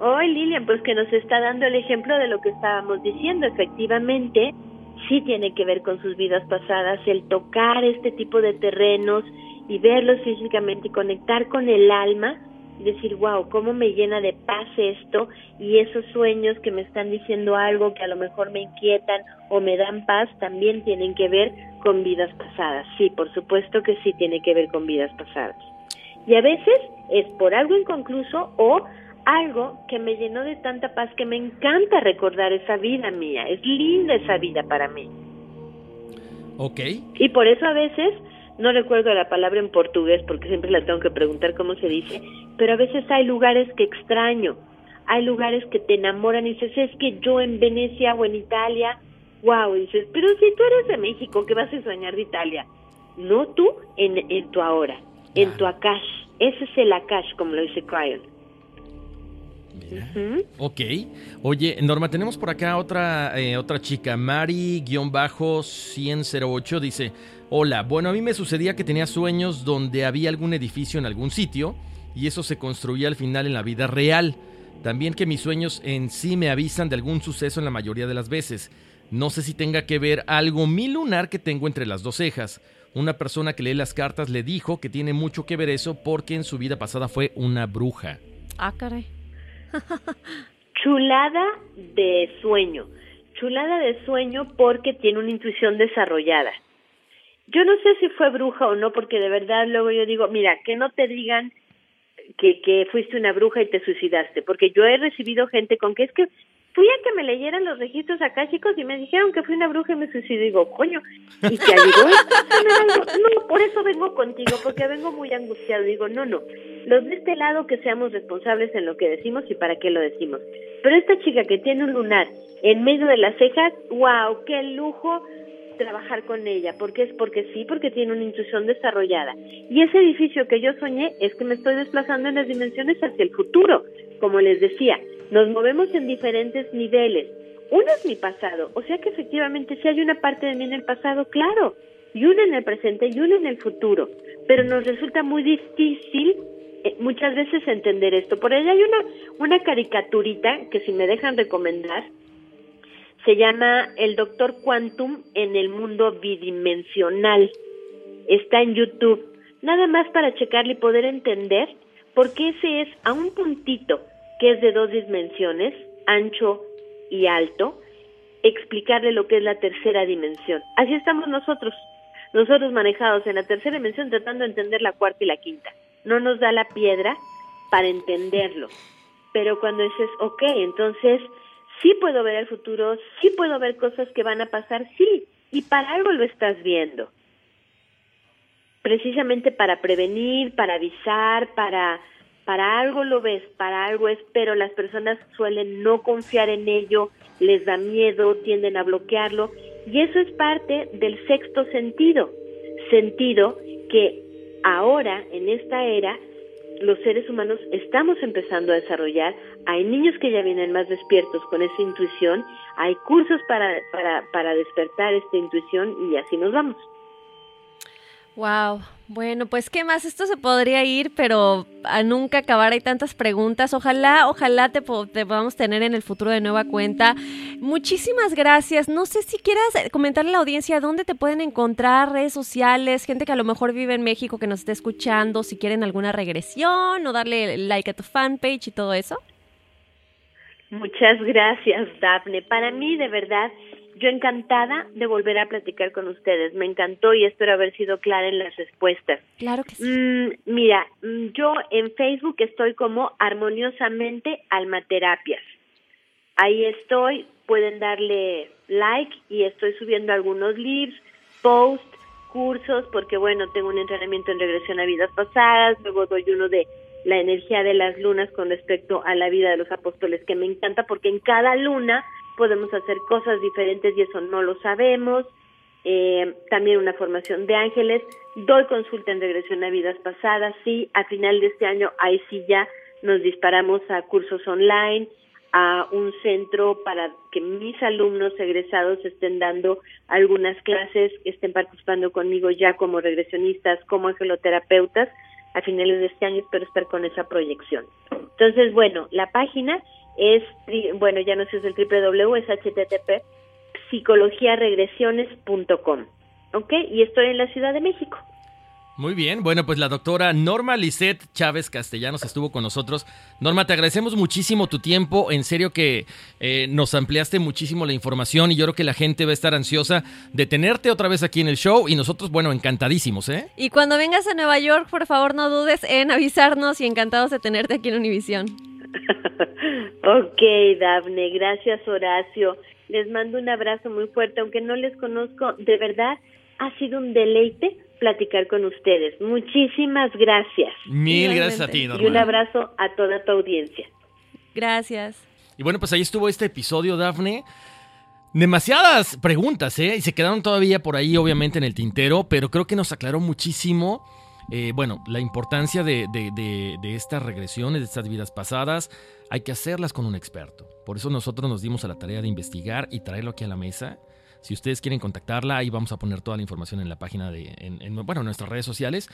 Hoy, Lilian, pues que nos está dando el ejemplo de lo que estábamos diciendo. Efectivamente, sí tiene que ver con sus vidas pasadas, el tocar este tipo de terrenos y verlos físicamente y conectar con el alma decir, wow, cómo me llena de paz esto y esos sueños que me están diciendo algo que a lo mejor me inquietan o me dan paz también tienen que ver con vidas pasadas. Sí, por supuesto que sí tiene que ver con vidas pasadas. Y a veces es por algo inconcluso o algo que me llenó de tanta paz que me encanta recordar esa vida mía. Es linda esa vida para mí. Ok. Y por eso a veces no recuerdo la palabra en portugués porque siempre la tengo que preguntar cómo se dice, pero a veces hay lugares que extraño, hay lugares que te enamoran y dices, es que yo en Venecia o en Italia, wow, dices, pero si tú eres de México, ¿qué vas a soñar de Italia? No tú en, en tu ahora, en tu akash, ese es el akash, como lo dice Cryon. Ujú. Ok. Oye, Norma, tenemos por acá otra, eh, otra chica, Mari-10008, dice, hola, bueno, a mí me sucedía que tenía sueños donde había algún edificio en algún sitio y eso se construía al final en la vida real. También que mis sueños en sí me avisan de algún suceso en la mayoría de las veces. No sé si tenga que ver algo mi lunar que tengo entre las dos cejas. Una persona que lee las cartas le dijo que tiene mucho que ver eso porque en su vida pasada fue una bruja. Ah, caray. Chulada de sueño. Chulada de sueño porque tiene una intuición desarrollada. Yo no sé si fue bruja o no, porque de verdad luego yo digo, mira, que no te digan que, que fuiste una bruja y te suicidaste, porque yo he recibido gente con que es que fui a que me leyeran los registros acá, chicos, y me dijeron que fui una bruja y me suicidé. Digo, coño, y te ayudó. no, por eso vengo contigo, porque vengo muy angustiado. Digo, no, no, los de este lado que seamos responsables en lo que decimos y para qué lo decimos. Pero esta chica que tiene un lunar en medio de las cejas, wow, qué lujo trabajar con ella, porque es porque sí, porque tiene una intuición desarrollada. Y ese edificio que yo soñé es que me estoy desplazando en las dimensiones hacia el futuro, como les decía, nos movemos en diferentes niveles. Uno es mi pasado, o sea que efectivamente si hay una parte de mí en el pasado, claro, y una en el presente y una en el futuro, pero nos resulta muy difícil eh, muchas veces entender esto. Por ahí hay una, una caricaturita que si me dejan recomendar, se llama El Doctor Quantum en el mundo bidimensional. Está en YouTube. Nada más para checarle y poder entender por qué ese es a un puntito que es de dos dimensiones, ancho y alto, explicarle lo que es la tercera dimensión. Así estamos nosotros, nosotros manejados en la tercera dimensión tratando de entender la cuarta y la quinta. No nos da la piedra para entenderlo. Pero cuando dices, ok, entonces sí puedo ver el futuro, sí puedo ver cosas que van a pasar, sí, y para algo lo estás viendo. Precisamente para prevenir, para avisar, para para algo lo ves, para algo es, pero las personas suelen no confiar en ello, les da miedo, tienden a bloquearlo, y eso es parte del sexto sentido, sentido que ahora, en esta era, los seres humanos estamos empezando a desarrollar. Hay niños que ya vienen más despiertos con esa intuición, hay cursos para, para, para despertar esta intuición y así nos vamos. Wow, bueno, pues qué más, esto se podría ir, pero a nunca acabar, hay tantas preguntas. Ojalá, ojalá te, po- te podamos tener en el futuro de nueva cuenta. Muchísimas gracias. No sé si quieras eh, comentarle a la audiencia dónde te pueden encontrar, redes sociales, gente que a lo mejor vive en México que nos esté escuchando, si quieren alguna regresión o darle like a tu fanpage y todo eso. Muchas gracias, Dafne. Para mí, de verdad, yo encantada de volver a platicar con ustedes. Me encantó y espero haber sido clara en las respuestas. Claro que sí. Mm, mira, mm, yo en Facebook estoy como armoniosamente almaterapias. Ahí estoy, pueden darle like y estoy subiendo algunos libros, posts, cursos, porque bueno, tengo un entrenamiento en regresión a vidas pasadas, luego doy uno de la energía de las lunas con respecto a la vida de los apóstoles, que me encanta porque en cada luna podemos hacer cosas diferentes y eso no lo sabemos. Eh, también una formación de ángeles. Doy consulta en regresión a vidas pasadas. Sí, a final de este año, ahí sí ya nos disparamos a cursos online, a un centro para que mis alumnos egresados estén dando algunas clases, estén participando conmigo ya como regresionistas, como angeloterapeutas. A finales de este año espero estar con esa proyección. Entonces, bueno, la página es, bueno, ya no sé si es el www, es http psicologiaregresiones.com. ¿Ok? Y estoy en la Ciudad de México. Muy bien, bueno, pues la doctora Norma Lisette Chávez Castellanos estuvo con nosotros. Norma, te agradecemos muchísimo tu tiempo, en serio que eh, nos ampliaste muchísimo la información y yo creo que la gente va a estar ansiosa de tenerte otra vez aquí en el show y nosotros, bueno, encantadísimos, ¿eh? Y cuando vengas a Nueva York, por favor, no dudes en avisarnos y encantados de tenerte aquí en Univisión. Ok, Dafne, gracias Horacio. Les mando un abrazo muy fuerte, aunque no les conozco, de verdad ha sido un deleite platicar con ustedes. Muchísimas gracias. Mil gracias a ti, Y un Norma. abrazo a toda tu audiencia. Gracias. Y bueno, pues ahí estuvo este episodio, Dafne. Demasiadas preguntas, ¿eh? Y se quedaron todavía por ahí, obviamente, en el tintero, pero creo que nos aclaró muchísimo eh, bueno, la importancia de, de, de, de estas regresiones, de estas vidas pasadas, hay que hacerlas con un experto. Por eso nosotros nos dimos a la tarea de investigar y traerlo aquí a la mesa. Si ustedes quieren contactarla, ahí vamos a poner toda la información en la página de, en, en, bueno, en nuestras redes sociales.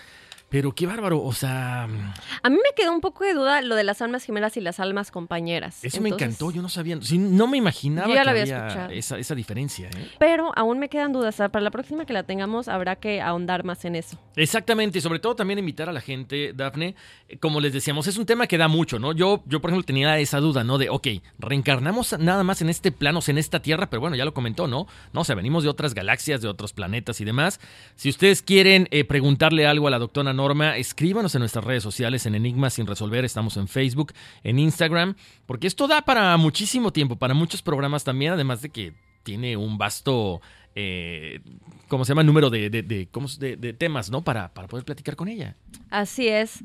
Pero qué bárbaro, o sea... A mí me quedó un poco de duda lo de las almas gemelas y las almas compañeras. Eso me encantó, yo no sabía, sí, no me imaginaba que había había esa, esa diferencia. ¿eh? Pero aún me quedan dudas. Para la próxima que la tengamos habrá que ahondar más en eso. Exactamente, y sobre todo también invitar a la gente, Dafne, eh, como les decíamos, es un tema que da mucho, ¿no? Yo, yo por ejemplo, tenía esa duda, ¿no? De, ok, reencarnamos nada más en este plano, o sea, en esta Tierra, pero bueno, ya lo comentó, ¿no? No, o sea, venimos de otras galaxias, de otros planetas y demás. Si ustedes quieren eh, preguntarle algo a la doctora Norma, escríbanos en nuestras redes sociales, en Enigmas sin resolver, estamos en Facebook, en Instagram, porque esto da para muchísimo tiempo, para muchos programas también, además de que tiene un vasto... Eh, ¿Cómo se llama? Número de, de, de, ¿cómo se- de- de temas, ¿no? Para, para poder platicar con ella. Así es.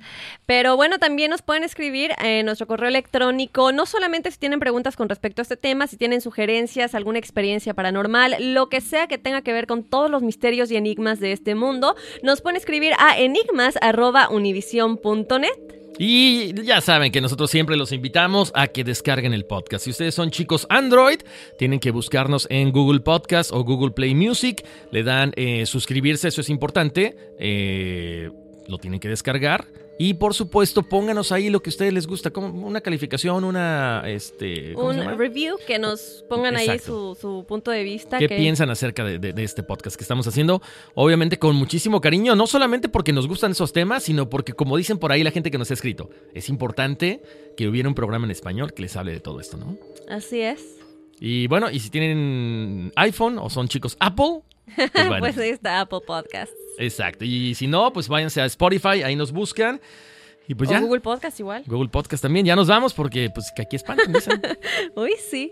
Pero bueno, también nos pueden escribir en nuestro correo electrónico, no solamente si tienen preguntas con respecto a este tema, si tienen sugerencias, alguna experiencia paranormal, lo que sea que tenga que ver con todos los misterios y enigmas de este mundo, nos pueden escribir a enigmas.univision.net. Y ya saben que nosotros siempre los invitamos a que descarguen el podcast. Si ustedes son chicos Android, tienen que buscarnos en Google Podcast o Google Play Music. Le dan eh, suscribirse, eso es importante. Eh, lo tienen que descargar. Y por supuesto, pónganos ahí lo que a ustedes les gusta, como una calificación, una este, ¿cómo Un se llama? review que nos pongan ahí su, su punto de vista. ¿Qué que- piensan acerca de, de- de este podcast que estamos haciendo? Obviamente con muchísimo cariño, no solamente porque nos gustan esos temas, sino porque, como dicen por ahí la gente que nos ha escrito, es importante que hubiera un programa en español que les hable de todo esto, ¿no? Así es. Y bueno, y si tienen iPhone o son chicos Apple, pues bueno, pues ahí está Apple Podcasts. exacto. Y si no, pues váyanse a Spotify, ahí nos buscan. Y pues o ya. Google Podcast igual. Google Podcast también, ya nos vamos porque pues que aquí espantan. Uy, sí.